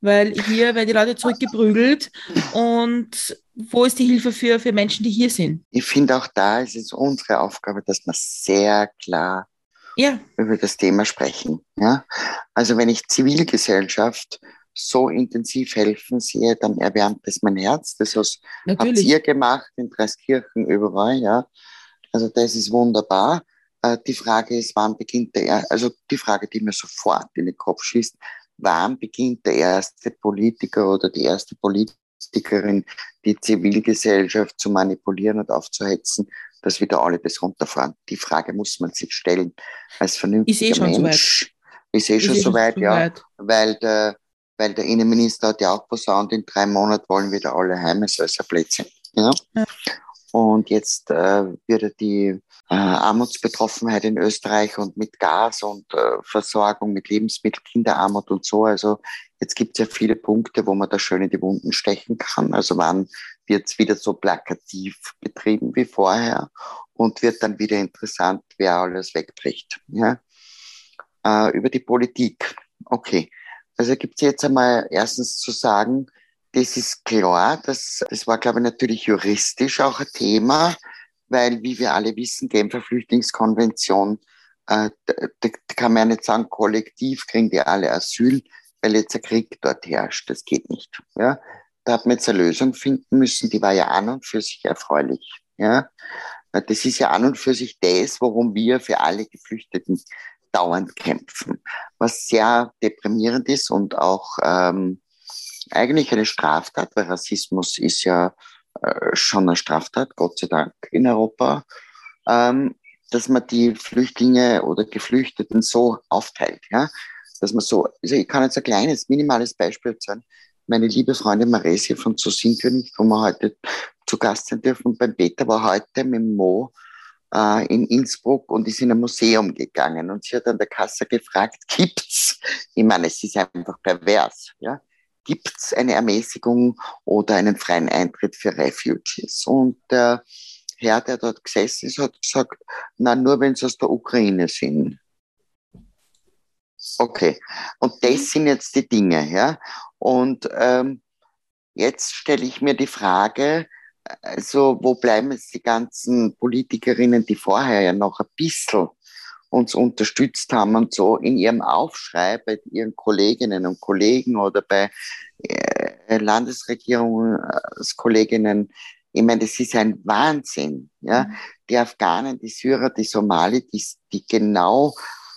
Weil hier werden die Leute zurückgeprügelt und wo ist die Hilfe für, für Menschen, die hier sind? Ich finde auch da ist es unsere Aufgabe, dass wir sehr klar ja. über das Thema sprechen. Ja? Also wenn ich Zivilgesellschaft so intensiv helfen sehe, dann erwärmt es mein Herz. Das habt ihr gemacht in Dreiskirchen überall, ja. Also das ist wunderbar. Äh, die Frage ist, wann beginnt der, also die Frage, die mir sofort in den Kopf schießt, wann beginnt der erste Politiker oder die erste Politikerin, die Zivilgesellschaft zu manipulieren und aufzuhetzen, dass wieder alle das runterfahren? Die Frage muss man sich stellen. Als vernünftiger Mensch. Ich sehe schon soweit, ja. Weit. Weil der, weil der Innenminister hat ja auch posaunt, in drei Monaten wollen wieder alle heim, es ist ein Plätzchen. Ja? ja. Und jetzt äh, wird die äh, Armutsbetroffenheit in Österreich und mit Gas und äh, Versorgung mit Lebensmitteln, Kinderarmut und so. Also jetzt gibt es ja viele Punkte, wo man da schön in die Wunden stechen kann. Also wann wird es wieder so plakativ betrieben wie vorher und wird dann wieder interessant, wer alles wegbricht. Ja? Äh, über die Politik. Okay. Also gibt es jetzt einmal erstens zu sagen, das ist klar, das, das war, glaube ich, natürlich juristisch auch ein Thema weil, wie wir alle wissen, Genfer Flüchtlingskonvention, äh, da, kann man ja nicht sagen, kollektiv kriegen die alle Asyl, weil jetzt ein Krieg dort herrscht. Das geht nicht. Ja? da hat man jetzt eine Lösung finden müssen, die war ja an und für sich erfreulich. Ja? Das ist ja an und für sich das, worum wir für alle Geflüchteten dauernd kämpfen, was sehr deprimierend ist und auch ähm, eigentlich eine Straftat, weil Rassismus ist ja schon eine Straftat, Gott sei Dank in Europa, ähm, dass man die Flüchtlinge oder Geflüchteten so aufteilt, ja, dass man so, also ich kann jetzt ein kleines, minimales Beispiel sagen. Meine liebe Freundin Maresia von Zusinkönig, wo wir heute zu Gast sein dürfen, beim Peter war heute mit Mo äh, in Innsbruck und ist in ein Museum gegangen und sie hat an der Kasse gefragt, gibt's? Ich meine, es ist einfach pervers, ja. Gibt's eine Ermäßigung oder einen freien Eintritt für Refugees? Und der Herr, der dort gesessen ist, hat gesagt, na, nur wenn sie aus der Ukraine sind. Okay. Und das sind jetzt die Dinge, ja. Und ähm, jetzt stelle ich mir die Frage, also wo bleiben jetzt die ganzen Politikerinnen, die vorher ja noch ein bisschen uns unterstützt haben und so in ihrem Aufschrei bei ihren Kolleginnen und Kollegen oder bei äh, Landesregierungskolleginnen. Ich meine, das ist ein Wahnsinn. Ja? Mhm. Die Afghanen, die Syrer, die Somali, die, die genau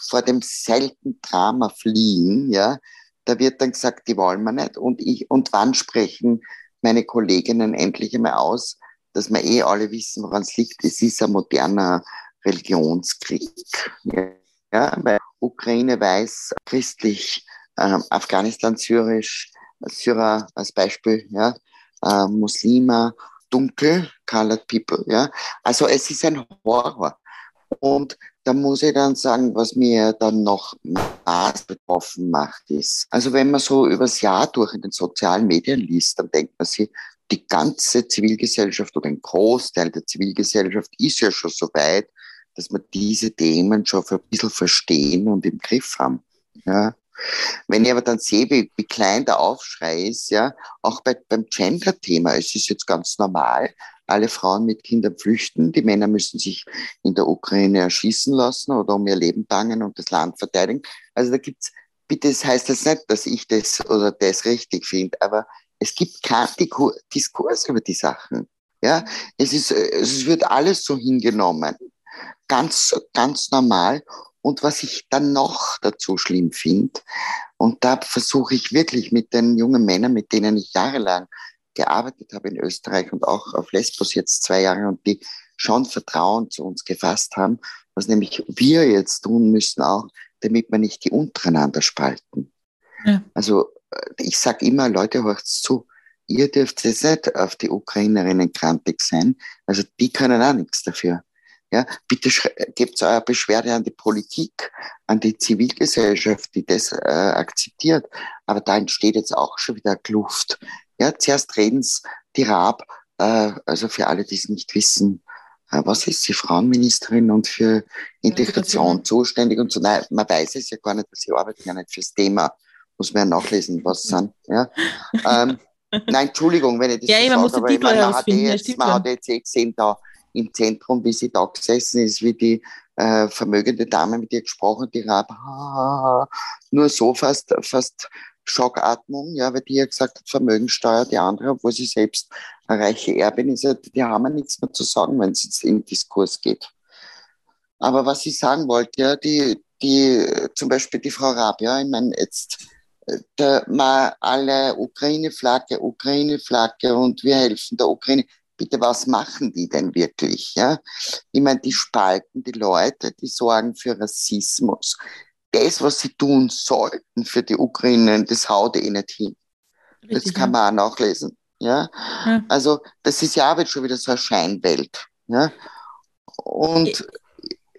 vor dem selten Drama fliehen, ja, da wird dann gesagt, die wollen wir nicht. Und ich, und wann sprechen meine Kolleginnen endlich einmal aus, dass wir eh alle wissen, woran es liegt. Es ist ein moderner Religionskrieg. Ja, weil Ukraine weiß, christlich, äh, Afghanistan syrisch, Syrer als Beispiel, ja, äh, Muslime, dunkel, colored people, ja. Also es ist ein Horror. Und da muss ich dann sagen, was mir dann noch maß betroffen macht, ist, also wenn man so übers Jahr durch in den sozialen Medien liest, dann denkt man sich, die ganze Zivilgesellschaft oder ein Großteil der Zivilgesellschaft ist ja schon so weit, dass wir diese Themen schon ein bisschen verstehen und im Griff haben. Ja. Wenn ich aber dann sehe, wie, wie klein der Aufschrei ist, ja, auch bei, beim Gender-Thema, es ist jetzt ganz normal, alle Frauen mit Kindern flüchten. Die Männer müssen sich in der Ukraine erschießen lassen oder um ihr Leben bangen und das Land verteidigen. Also da gibt's, bitte, das heißt das nicht, dass ich das oder das richtig finde, aber es gibt keinen Diskurs über die Sachen. Ja, es ist, es wird alles so hingenommen. Ganz, ganz normal. Und was ich dann noch dazu schlimm finde, und da versuche ich wirklich mit den jungen Männern, mit denen ich jahrelang gearbeitet habe in Österreich und auch auf Lesbos jetzt zwei Jahre und die schon Vertrauen zu uns gefasst haben, was nämlich wir jetzt tun müssen auch, damit wir nicht die untereinander spalten. Ja. Also äh, ich sage immer, Leute, hört zu, ihr dürft jetzt nicht auf die Ukrainerinnen krantig sein, also die können auch nichts dafür. Ja, bitte gebt eure Beschwerde an die Politik, an die Zivilgesellschaft, die das äh, akzeptiert. Aber da entsteht jetzt auch schon wieder Kluft. Ja, zuerst reden die Raab, äh, also für alle, die es nicht wissen, äh, was ist sie, Frauenministerin und für Integration zuständig und so. Nein, man weiß es ja gar nicht, sie arbeitet ja nicht fürs Thema. Muss man ja nachlesen, was sind. Ja. ähm, nein, Entschuldigung, wenn ich das ja, so sage, aber meine, man, hat jetzt, man hat jetzt eh gesehen, da im Zentrum, wie sie da gesessen ist, wie die äh, vermögende Dame mit ihr gesprochen, die Rab, nur so fast, fast Schockatmung, ja, weil die ja gesagt hat, Vermögensteuer, die andere, obwohl sie selbst eine reiche Erbin ist, die haben ja nichts mehr zu sagen, wenn es jetzt in Diskurs geht. Aber was ich sagen wollte, ja, die, die, zum Beispiel die Frau Raab, ja, ich meine, jetzt, der, mal alle Ukraine-Flagge, Ukraine-Flagge und wir helfen der Ukraine. Bitte, was machen die denn wirklich? Ja? Ich meine, die spalten die Leute, die sorgen für Rassismus, das, was sie tun sollten für die Ukraine, das haut eh nicht hin. Richtig, das kann man auch nachlesen. Ja? ja? Also, das ist ja auch schon wieder so eine Scheinwelt. Ja? Und ich,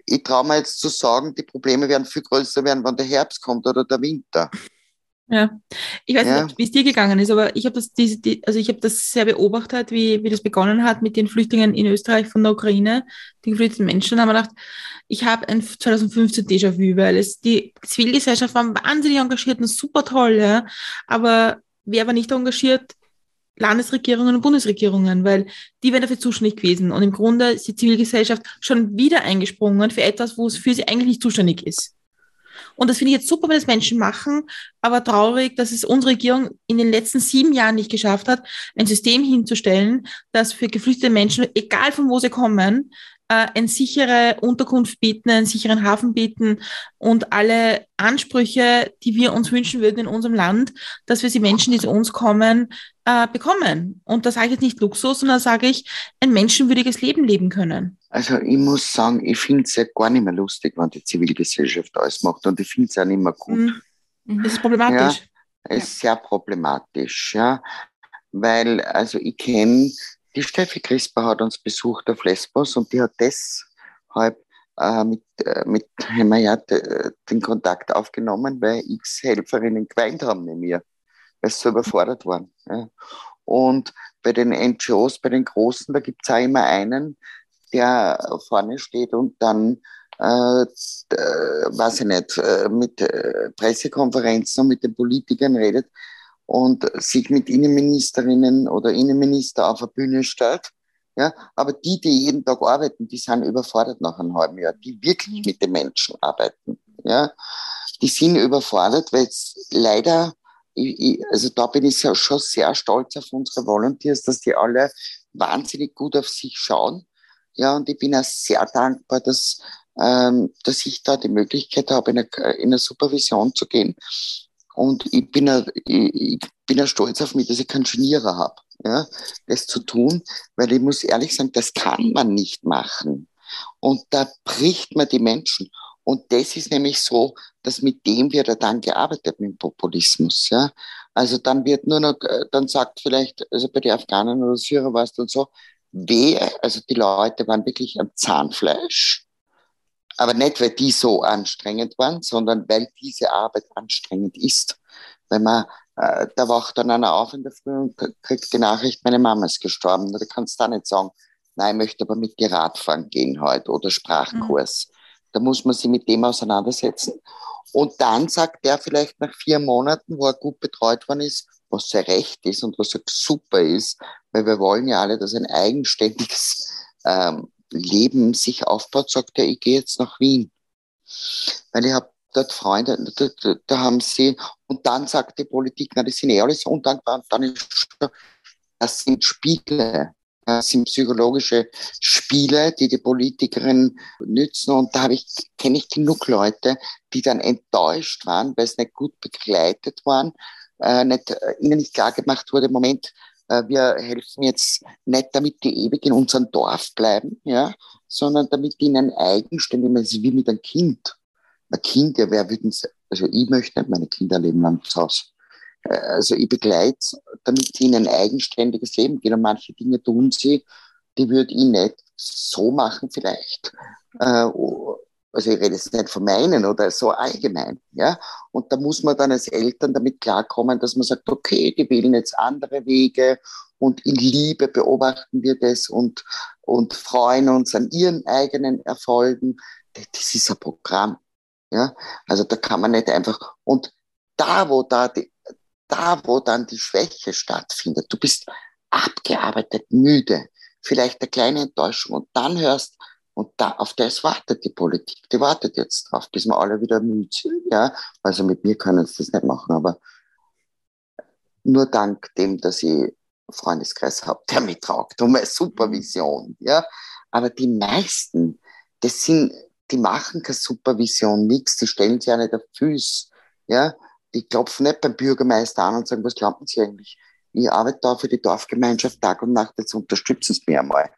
ich traue mir jetzt zu sagen, die Probleme werden viel größer werden, wenn der Herbst kommt oder der Winter. Ja, ich weiß ja. nicht, wie es dir gegangen ist, aber ich habe das, diese, die, also ich habe das sehr beobachtet, wie, wie das begonnen hat mit den Flüchtlingen in Österreich von der Ukraine, die geflüchteten Menschen. Da haben wir gedacht, ich habe ein 2015 Déjà-vu, weil es die Zivilgesellschaft war wahnsinnig engagiert und super toll, ja. Aber wer war nicht engagiert? Landesregierungen und Bundesregierungen, weil die wären dafür zuständig gewesen. Und im Grunde ist die Zivilgesellschaft schon wieder eingesprungen für etwas, wo es für sie eigentlich nicht zuständig ist. Und das finde ich jetzt super, wenn es Menschen machen, aber traurig, dass es unsere Regierung in den letzten sieben Jahren nicht geschafft hat, ein System hinzustellen, das für geflüchtete Menschen, egal von wo sie kommen, äh, eine sichere Unterkunft bieten, einen sicheren Hafen bieten und alle Ansprüche, die wir uns wünschen würden in unserem Land, dass wir sie Menschen, die zu uns kommen, äh, bekommen. Und da sage ich jetzt nicht Luxus, sondern sage ich, ein menschenwürdiges Leben leben können. Also ich muss sagen, ich finde es ja gar nicht mehr lustig, wenn die Zivilgesellschaft alles macht und ich finde es auch nicht mehr gut. Mhm. Das ist problematisch. Ja, es ist sehr problematisch, ja. Weil, also ich kenne die Steffi Crisper hat uns besucht auf Lesbos und die hat deshalb äh, mit, äh, mit ja, den Kontakt aufgenommen, weil x Helferinnen geweint haben mit mir, weil sie so überfordert waren. Ja. Und bei den NGOs, bei den Großen, da gibt es auch immer einen, der vorne steht und dann, äh, weiß ich nicht, äh, mit äh, Pressekonferenzen und mit den Politikern redet und sich mit Innenministerinnen oder Innenminister auf der Bühne stellt. Ja, aber die, die jeden Tag arbeiten, die sind überfordert nach einem halben Jahr, die wirklich mit den Menschen arbeiten. Ja, die sind überfordert, weil es leider, ich, also da bin ich schon sehr stolz auf unsere Volunteers, dass die alle wahnsinnig gut auf sich schauen. Ja, und ich bin auch sehr dankbar, dass, ähm, dass ich da die Möglichkeit habe, in eine, in eine Supervision zu gehen und ich bin ja, ich, bin ja stolz auf mich, dass ich keinen Genierer habe, ja, das zu tun, weil ich muss ehrlich sagen, das kann man nicht machen. Und da bricht man die Menschen. Und das ist nämlich so, dass mit dem wird er dann gearbeitet, mit dem Populismus. Ja? Also dann wird nur noch, dann sagt vielleicht, also bei den Afghanen oder Syrer war es dann so, wer, also die Leute waren wirklich am Zahnfleisch aber nicht, weil die so anstrengend waren, sondern weil diese Arbeit anstrengend ist. Wenn man, äh, da wacht dann einer auf in der Früh und kriegt die Nachricht, meine Mama ist gestorben. Da kannst du da nicht sagen, nein, ich möchte aber mit dir Radfahren gehen heute oder Sprachkurs. Mhm. Da muss man sich mit dem auseinandersetzen. Und dann sagt der vielleicht nach vier Monaten, wo er gut betreut worden ist, was sehr recht ist und was super ist, weil wir wollen ja alle, dass ein eigenständiges ähm, Leben sich aufbaut, sagt er, ich gehe jetzt nach Wien. Weil ich habe dort Freunde, da, da, da, haben sie, und dann sagt die Politik, na, das sind eh alles undankbar, und dann ist, das sind Spiele, das sind psychologische Spiele, die die Politikerinnen nützen, und da habe ich, kenne ich genug Leute, die dann enttäuscht waren, weil es nicht gut begleitet waren, äh, nicht, äh, ihnen nicht klar gemacht wurde, Moment, wir helfen jetzt nicht, damit die ewig in unserem Dorf bleiben, ja, sondern damit die ihnen eigenständig, das ist wie mit einem Kind. Ein Kind, ja, wer würden, also ich möchte nicht meine Kinder leben am Haus. Äh, also ich begleite, damit sie in ein eigenständiges Leben gehen. Und manche Dinge tun sie, die würde ich nicht so machen vielleicht. Also ich rede jetzt nicht von meinen oder so allgemein, ja. Und da muss man dann als Eltern damit klarkommen, dass man sagt, okay, die wählen jetzt andere Wege und in Liebe beobachten wir das und, und freuen uns an ihren eigenen Erfolgen. Das ist ein Programm, ja. Also da kann man nicht einfach, und da, wo da die, da, wo dann die Schwäche stattfindet, du bist abgearbeitet, müde, vielleicht eine kleine Enttäuschung und dann hörst, und da, auf das wartet die Politik. Die wartet jetzt drauf, bis wir alle wieder müde sind. Ja? Also mit mir können sie das nicht machen, aber nur dank dem, dass ich Freundeskreis habe, der mich tragt um eine Supervision. Ja? Aber die meisten, das sind, die machen keine Supervision, nichts, die stellen sich ja nicht auf Füße. Ja? Die klopfen nicht beim Bürgermeister an und sagen, was glauben Sie eigentlich? Ich arbeite da für die Dorfgemeinschaft Tag und Nacht, jetzt unterstützen Sie mich einmal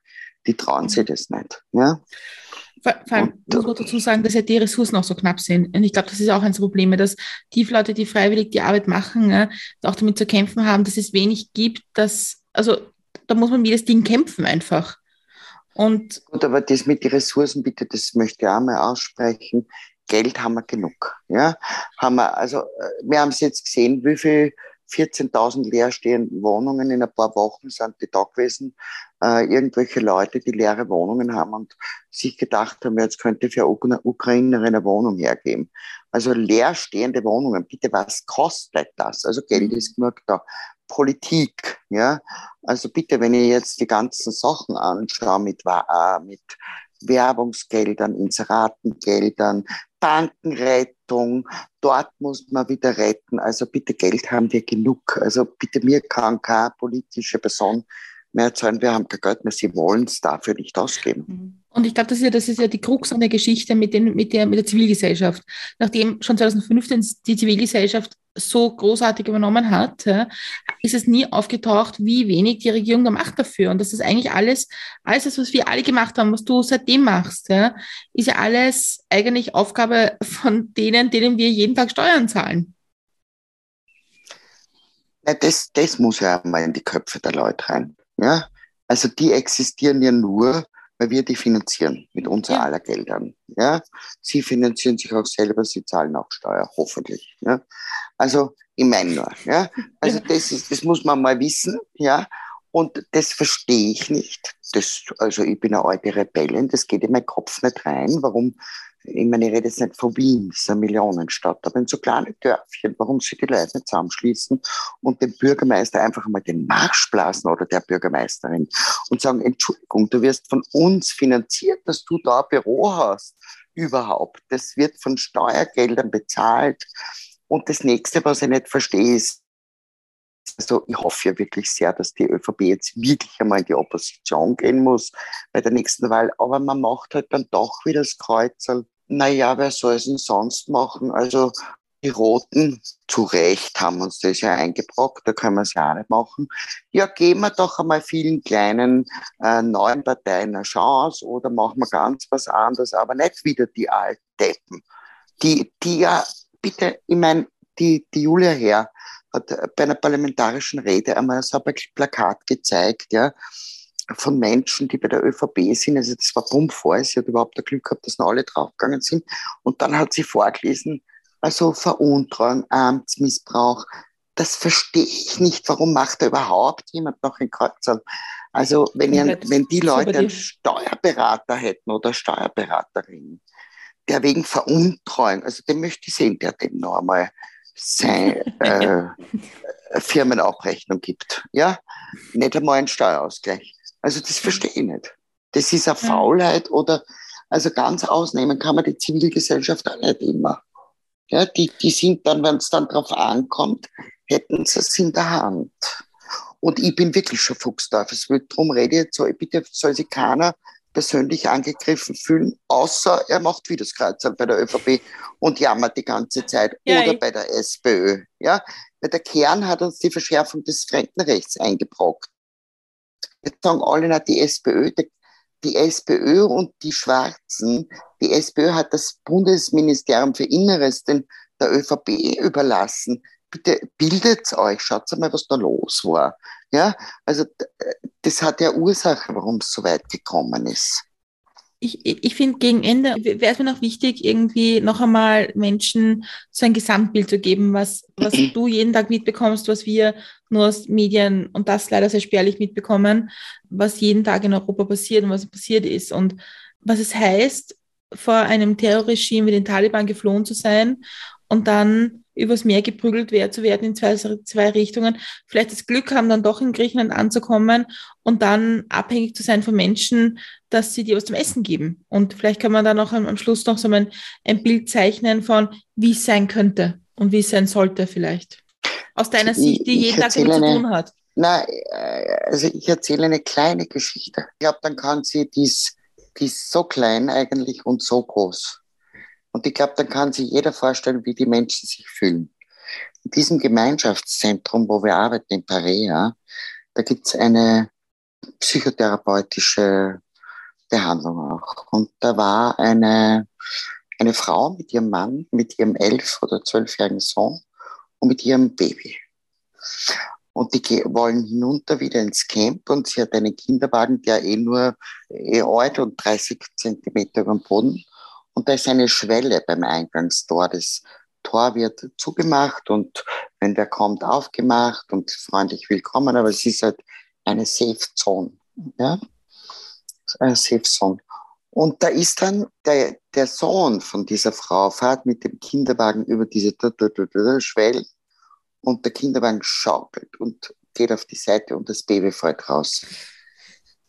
die trauen sich das nicht. Ja? Vor, vor allem und, muss man dazu sagen, dass ja die Ressourcen auch so knapp sind. Und ich glaube, das ist auch ein Problem, dass die Leute, die freiwillig die Arbeit machen, ja, auch damit zu kämpfen haben, dass es wenig gibt, dass, also da muss man um jedes Ding kämpfen einfach. Und Gut, aber das mit den Ressourcen, bitte, das möchte ich auch mal aussprechen. Geld haben wir genug. Ja? Haben wir, also, äh, wir haben es jetzt gesehen, wie viel 14.000 leerstehende Wohnungen in ein paar Wochen sind die da gewesen. Äh, irgendwelche Leute, die leere Wohnungen haben und sich gedacht haben, jetzt könnte für Ukrainer eine Wohnung hergeben. Also leerstehende Wohnungen, bitte, was kostet das? Also Geld ist genug da. Politik, ja. Also bitte, wenn ich jetzt die ganzen Sachen anschaue mit, äh, mit Werbungsgeldern, Inseratengeldern, Bankenrettung, dort muss man wieder retten. Also bitte Geld haben wir genug. Also bitte mir kann keine politische Person mehr zahlen, wir haben kein Geld mehr, sie wollen es dafür nicht ausgeben. Mhm. Und ich glaube, das ist ja, das ist ja die Krux an der Geschichte mit, den, mit, der, mit der Zivilgesellschaft. Nachdem schon 2015 die Zivilgesellschaft so großartig übernommen hat, ist es nie aufgetaucht, wie wenig die Regierung da macht dafür. Und das ist eigentlich alles, alles das, was wir alle gemacht haben, was du seitdem machst, ist ja alles eigentlich Aufgabe von denen, denen wir jeden Tag Steuern zahlen. Ja, das, das muss ja mal in die Köpfe der Leute rein. Ja? Also die existieren ja nur, weil wir die finanzieren mit unser ja. aller Geldern. Ja? Sie finanzieren sich auch selber, sie zahlen auch Steuer, hoffentlich. Ja? Also ich meine nur, ja? also das, ist, das muss man mal wissen, ja, und das verstehe ich nicht. Das, also ich bin eine alte Rebellin, das geht in meinen Kopf nicht rein. Warum ich meine, ich rede jetzt nicht von Wien, das ist eine Millionenstadt, aber in so kleinen Dörfchen, warum sich die Leute nicht zusammenschließen und dem Bürgermeister einfach mal den Marsch blasen oder der Bürgermeisterin und sagen, Entschuldigung, du wirst von uns finanziert, dass du da ein Büro hast. Überhaupt. Das wird von Steuergeldern bezahlt. Und das nächste, was ich nicht verstehe, ist, also ich hoffe ja wirklich sehr, dass die ÖVP jetzt wirklich einmal in die Opposition gehen muss bei der nächsten Wahl. Aber man macht halt dann doch wieder das Kreuzel naja, wer soll es denn sonst machen? Also die Roten, zu Recht haben uns das ja eingebrockt, da können wir es ja auch nicht machen. Ja, geben wir doch einmal vielen kleinen äh, neuen Parteien eine Chance oder machen wir ganz was anderes, aber nicht wieder die alten Deppen. Die, die ja, bitte, ich meine, die, die Julia Herr hat bei einer parlamentarischen Rede einmal so ein Plakat gezeigt, ja, von Menschen, die bei der ÖVP sind. Also das war bummvoll. Sie hat überhaupt das Glück gehabt, dass noch alle draufgegangen sind. Und dann hat sie vorgelesen, also Veruntreuung, Amtsmissbrauch. Das verstehe ich nicht. Warum macht da überhaupt jemand noch in Kreuzern? Also wenn, ihr, wenn die Leute einen Steuerberater hätten oder Steuerberaterin, der wegen Veruntreuung, also den möchte ich sehen, der dem noch einmal seine äh, Firmenabrechnung gibt. Ja, nicht einmal einen Steuerausgleich. Also das verstehe ich nicht. Das ist eine Faulheit oder, also ganz ausnehmen kann man die Zivilgesellschaft auch nicht immer. Ja, die, die sind dann, wenn es dann drauf ankommt, hätten sie es in der Hand. Und ich bin wirklich schon Fuchsdorf. Es wird drum rede jetzt so, bitte soll sich keiner persönlich angegriffen fühlen, außer er macht wie das Kreuz bei der ÖVP und jammert die ganze Zeit ja, oder bei der SPÖ. Ja, weil der Kern hat uns die Verschärfung des Fremdenrechts eingebrockt. Jetzt sagen alle, na, die SPÖ, die, die SPÖ und die Schwarzen, die SPÖ hat das Bundesministerium für Inneres den, der ÖVP überlassen. Bitte bildet euch, schaut mal, was da los war. Ja, also das hat ja Ursache, warum es so weit gekommen ist. Ich, ich finde, gegen Ende wäre es mir noch wichtig, irgendwie noch einmal Menschen so ein Gesamtbild zu geben, was, was du jeden Tag mitbekommst, was wir nur aus Medien und das leider sehr spärlich mitbekommen, was jeden Tag in Europa passiert und was passiert ist. Und was es heißt, vor einem Terrorregime wie den Taliban geflohen zu sein und dann übers Meer geprügelt zu werden in zwei, zwei Richtungen, vielleicht das Glück haben, dann doch in Griechenland anzukommen und dann abhängig zu sein von Menschen, dass sie dir was zum Essen geben. Und vielleicht kann man dann auch am, Schluss noch so ein, ein Bild zeichnen von, wie es sein könnte und wie es sein sollte vielleicht. Aus deiner Sicht, die jeden Tag damit zu tun hat. Nein, äh, also ich erzähle eine kleine Geschichte. Ich glaube, dann kann sie, die ist so klein eigentlich und so groß. Und ich glaube, dann kann sich jeder vorstellen, wie die Menschen sich fühlen. In diesem Gemeinschaftszentrum, wo wir arbeiten in Parea, da gibt es eine psychotherapeutische Behandlung auch. Und da war eine, eine Frau mit ihrem Mann, mit ihrem elf- oder zwölfjährigen Sohn und mit ihrem Baby. Und die wollen hinunter wieder ins Camp und sie hat einen Kinderwagen, der eh nur eh alt und 30 Zentimeter über dem Boden und da ist eine Schwelle beim Eingangstor. Das Tor wird zugemacht und wenn wer kommt, aufgemacht und freundlich willkommen, aber es ist halt eine Safe Zone. Ja? Eine Safe Zone. Und da ist dann der, der Sohn von dieser Frau, fährt mit dem Kinderwagen über diese Schwellen und der Kinderwagen schaukelt und geht auf die Seite und das Baby fällt raus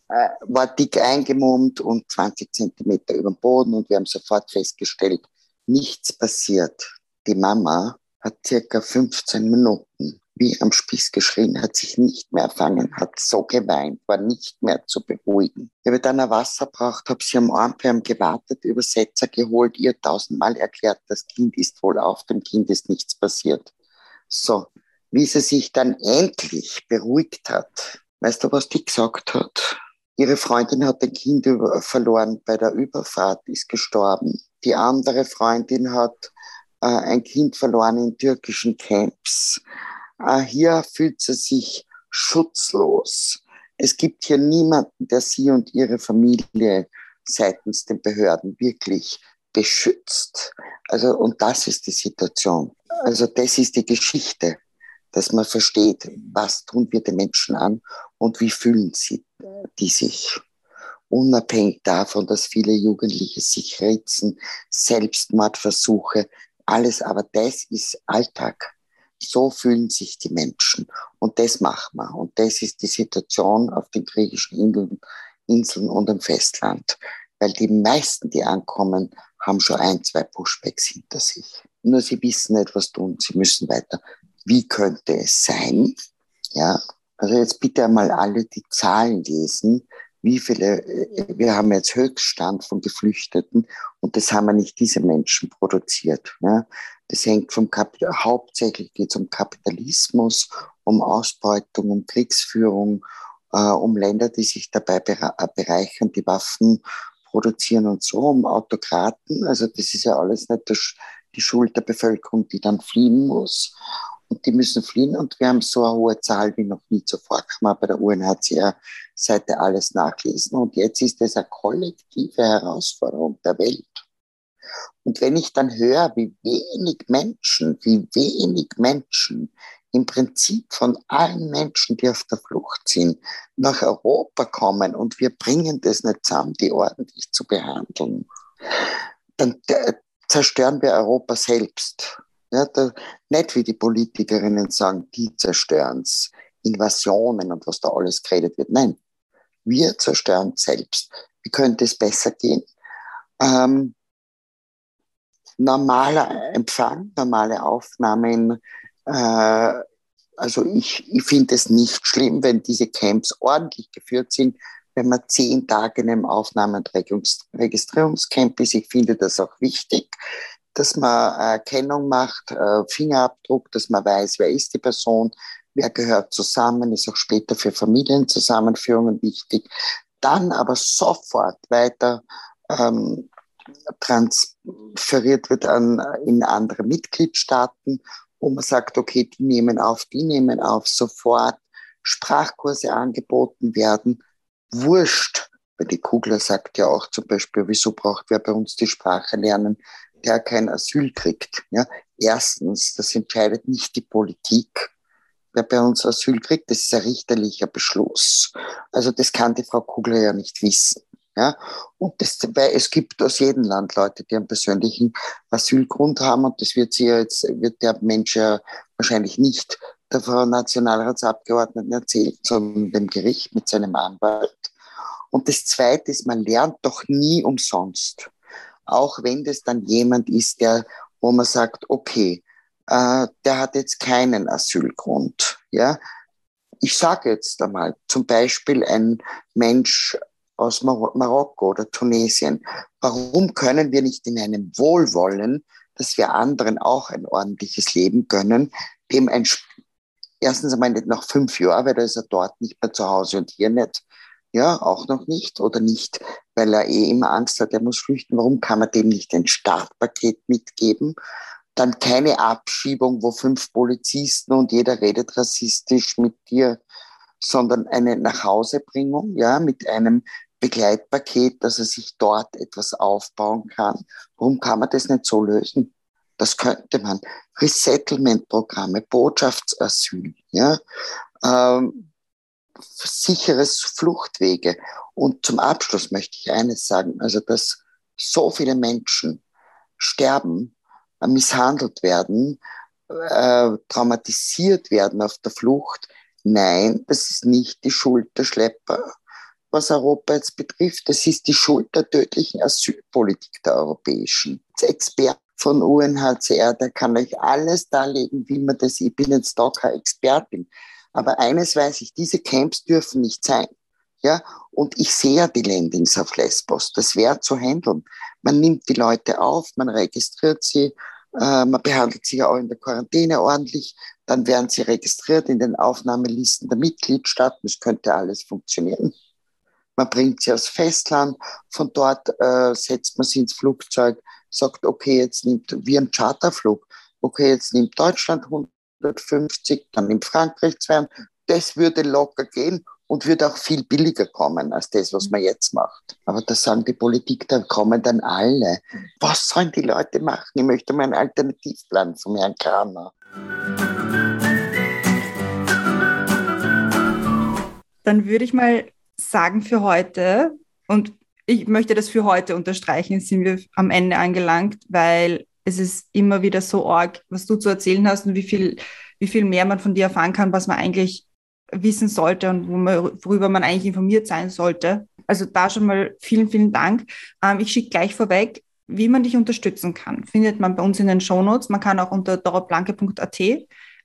äh, war dick eingemummt und 20 Zentimeter über dem Boden und wir haben sofort festgestellt, nichts passiert. Die Mama hat circa 15 Minuten wie am Spieß geschrien, hat sich nicht mehr erfangen, hat so geweint, war nicht mehr zu beruhigen. Ich habe dann ein Wasser braucht, habe sie am Arm, wir haben gewartet, Übersetzer geholt, ihr tausendmal erklärt, das Kind ist wohl auf, dem Kind ist nichts passiert. So, wie sie sich dann endlich beruhigt hat, weißt du, was die gesagt hat? Ihre Freundin hat ein Kind verloren bei der Überfahrt, ist gestorben. Die andere Freundin hat äh, ein Kind verloren in türkischen Camps. Äh, hier fühlt sie sich schutzlos. Es gibt hier niemanden, der sie und ihre Familie seitens den Behörden wirklich beschützt. Also, und das ist die Situation. Also, das ist die Geschichte, dass man versteht, was tun wir den Menschen an und wie fühlen sie die sich. Unabhängig davon, dass viele Jugendliche sich ritzen, Selbstmordversuche, alles, aber das ist Alltag. So fühlen sich die Menschen. Und das machen wir. Und das ist die Situation auf den griechischen Inseln, und im Festland. Weil die meisten, die ankommen, haben schon ein, zwei Pushbacks hinter sich. Nur sie wissen nicht, was tun. Sie müssen weiter. Wie könnte es sein? Ja. Also jetzt bitte einmal alle die Zahlen lesen, wie viele, äh, wir haben jetzt Höchststand von Geflüchteten und das haben wir nicht diese Menschen produziert. Ja. Das hängt vom Kapital, hauptsächlich geht es um Kapitalismus, um Ausbeutung, um Kriegsführung, äh, um Länder, die sich dabei äh, bereichern, die Waffen produzieren und so, um Autokraten. Also das ist ja alles nicht die Schuld der Bevölkerung, die dann fliehen muss und die müssen fliehen und wir haben so eine hohe Zahl wie noch nie zuvor. Kann man bei der UNHCR-Seite alles nachlesen und jetzt ist es eine kollektive Herausforderung der Welt. Und wenn ich dann höre, wie wenig Menschen, wie wenig Menschen im Prinzip von allen Menschen, die auf der Flucht sind, nach Europa kommen und wir bringen das nicht zusammen, die ordentlich zu behandeln, dann äh, zerstören wir Europa selbst. Ja, da, nicht wie die Politikerinnen sagen, die zerstören es, Invasionen und was da alles geredet wird. Nein, wir zerstören selbst. Wie könnte es besser gehen? Ähm, normaler Empfang, normale Aufnahmen. Äh, also ich, ich finde es nicht schlimm, wenn diese Camps ordentlich geführt sind, wenn man zehn Tage in einem Aufnahme- und Registrierungscamp ist. Ich finde das auch wichtig dass man Erkennung macht, äh, Fingerabdruck, dass man weiß, wer ist die Person, wer gehört zusammen, ist auch später für Familienzusammenführungen wichtig. Dann aber sofort weiter ähm, transferiert wird an, in andere Mitgliedstaaten, wo man sagt, okay, die nehmen auf, die nehmen auf, sofort Sprachkurse angeboten werden. Wurscht, weil die Kugler sagt ja auch zum Beispiel, wieso braucht wer bei uns die Sprache lernen? Der kein Asyl kriegt. Ja? Erstens, das entscheidet nicht die Politik, wer bei uns Asyl kriegt. Das ist ein richterlicher Beschluss. Also das kann die Frau Kugler ja nicht wissen. Ja, und das, weil es gibt aus jedem Land Leute, die einen persönlichen Asylgrund haben und das wird sie ja jetzt, wird der Mensch ja wahrscheinlich nicht der Frau Nationalratsabgeordneten erzählen, sondern dem Gericht mit seinem Anwalt. Und das Zweite ist, man lernt doch nie umsonst auch wenn das dann jemand ist, der, wo man sagt, okay, äh, der hat jetzt keinen Asylgrund. Ja, ich sage jetzt einmal zum Beispiel ein Mensch aus Mar Marokko oder Tunesien. Warum können wir nicht in einem Wohlwollen, dass wir anderen auch ein ordentliches Leben gönnen, dem ein erstens einmal nicht nach fünf Jahren, weil da ist er dort nicht mehr zu Hause und hier nicht, ja, auch noch nicht oder nicht, weil er eh immer Angst hat, er muss flüchten. Warum kann man dem nicht ein Startpaket mitgeben? Dann keine Abschiebung, wo fünf Polizisten und jeder redet rassistisch mit dir, sondern eine Nachhausebringung, ja, mit einem Begleitpaket, dass er sich dort etwas aufbauen kann. Warum kann man das nicht so lösen? Das könnte man. Resettlement-Programme, Botschaftsasyl, ja. Ähm, sicheres Fluchtwege. Und zum Abschluss möchte ich eines sagen, also dass so viele Menschen sterben, äh, misshandelt werden, äh, traumatisiert werden auf der Flucht. Nein, das ist nicht die Schuld der Schlepper, was Europa jetzt betrifft. Das ist die Schuld der tödlichen Asylpolitik der europäischen. Experten von UNHCR, der kann euch alles darlegen, wie man das, ich bin jetzt da keine Expertin, aber eines weiß ich, diese Camps dürfen nicht sein. Ja, und ich sehe ja die Landings auf Lesbos. Das wäre zu handeln. Man nimmt die Leute auf, man registriert sie, äh, man behandelt sie ja auch in der Quarantäne ordentlich, dann werden sie registriert in den Aufnahmelisten der Mitgliedstaaten. Das könnte alles funktionieren. Man bringt sie aus Festland, von dort äh, setzt man sie ins Flugzeug, sagt, okay, jetzt nimmt, wie ein Charterflug, okay, jetzt nimmt Deutschland 150, dann nimmt Frankreich 200. Das würde locker gehen und würde auch viel billiger kommen als das, was man jetzt macht. Aber da sagen die Politik, da kommen dann alle. Was sollen die Leute machen? Ich möchte mal einen Alternativplan von Herrn Kramer. Dann würde ich mal sagen für heute, und ich möchte das für heute unterstreichen, sind wir am Ende angelangt, weil es ist immer wieder so arg, was du zu erzählen hast und wie viel, wie viel mehr man von dir erfahren kann, was man eigentlich wissen sollte und worüber man eigentlich informiert sein sollte. Also da schon mal vielen, vielen Dank. Ähm, ich schicke gleich vorweg, wie man dich unterstützen kann. Findet man bei uns in den Shownotes. Man kann auch unter doroblanke.at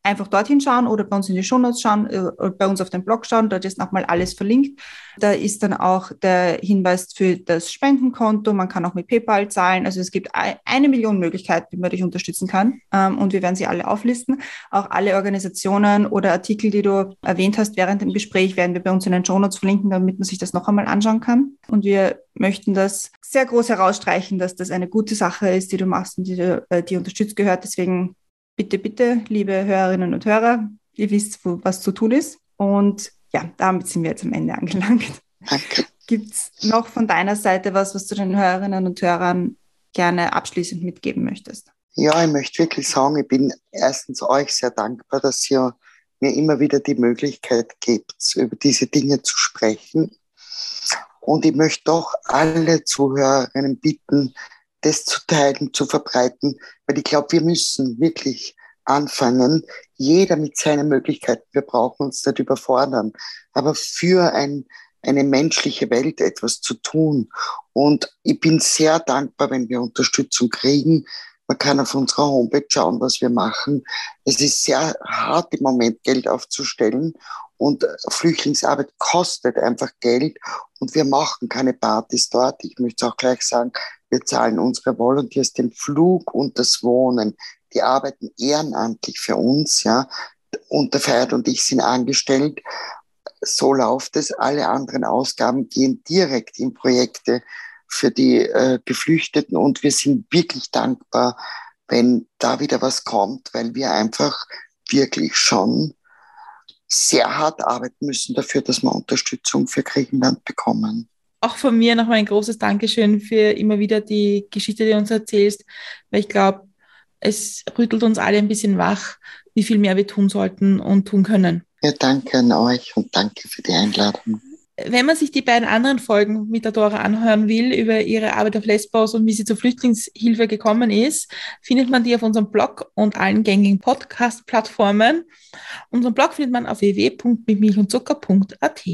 einfach dorthin schauen oder bei uns in die Shownotes schauen, äh, bei uns auf dem Blog schauen, dort ist nochmal alles verlinkt. Da ist dann auch der Hinweis für das Spendenkonto, man kann auch mit PayPal zahlen. Also es gibt eine Million Möglichkeiten, wie man dich unterstützen kann ähm, und wir werden sie alle auflisten. Auch alle Organisationen oder Artikel, die du erwähnt hast während dem Gespräch, werden wir bei uns in den Shownotes verlinken, damit man sich das noch einmal anschauen kann. Und wir möchten das sehr groß herausstreichen, dass das eine gute Sache ist, die du machst und die, äh, die unterstützt gehört. Deswegen bitte, bitte, liebe Hörerinnen und Hörer, ihr wisst, wo, was zu tun ist. Und ja, damit sind wir jetzt am Ende angelangt. Danke. Gibt es noch von deiner Seite was, was du den Hörerinnen und Hörern gerne abschließend mitgeben möchtest? Ja, ich möchte wirklich sagen, ich bin erstens euch sehr dankbar, dass ihr mir immer wieder die Möglichkeit gibt, über diese Dinge zu sprechen. Und ich möchte doch alle Zuhörerinnen bitten, das zu teilen, zu verbreiten, weil ich glaube, wir müssen wirklich anfangen, jeder mit seinen Möglichkeiten. Wir brauchen uns nicht überfordern, aber für ein, eine menschliche Welt etwas zu tun. Und ich bin sehr dankbar, wenn wir Unterstützung kriegen. Man kann auf unserer Homepage schauen, was wir machen. Es ist sehr hart im Moment, Geld aufzustellen. Und Flüchtlingsarbeit kostet einfach Geld. Und wir machen keine Partys dort. Ich möchte auch gleich sagen, wir zahlen unsere Volunteers den Flug und das Wohnen. Die arbeiten ehrenamtlich für uns, ja. Und der Feiert und ich sind angestellt. So läuft es. Alle anderen Ausgaben gehen direkt in Projekte für die äh, Geflüchteten und wir sind wirklich dankbar, wenn da wieder was kommt, weil wir einfach wirklich schon sehr hart arbeiten müssen dafür, dass wir Unterstützung für Griechenland bekommen auch von mir nochmal ein großes Dankeschön für immer wieder die Geschichte, die du uns erzählst, weil ich glaube, es rüttelt uns alle ein bisschen wach, wie viel mehr wir tun sollten und tun können. Ja, danke an euch und danke für die Einladung. Wenn man sich die beiden anderen Folgen mit der Dora anhören will über ihre Arbeit auf Lesbos und wie sie zur Flüchtlingshilfe gekommen ist, findet man die auf unserem Blog und allen gängigen Podcast-Plattformen. Unseren Blog findet man auf www.mitmilchundzucker.at.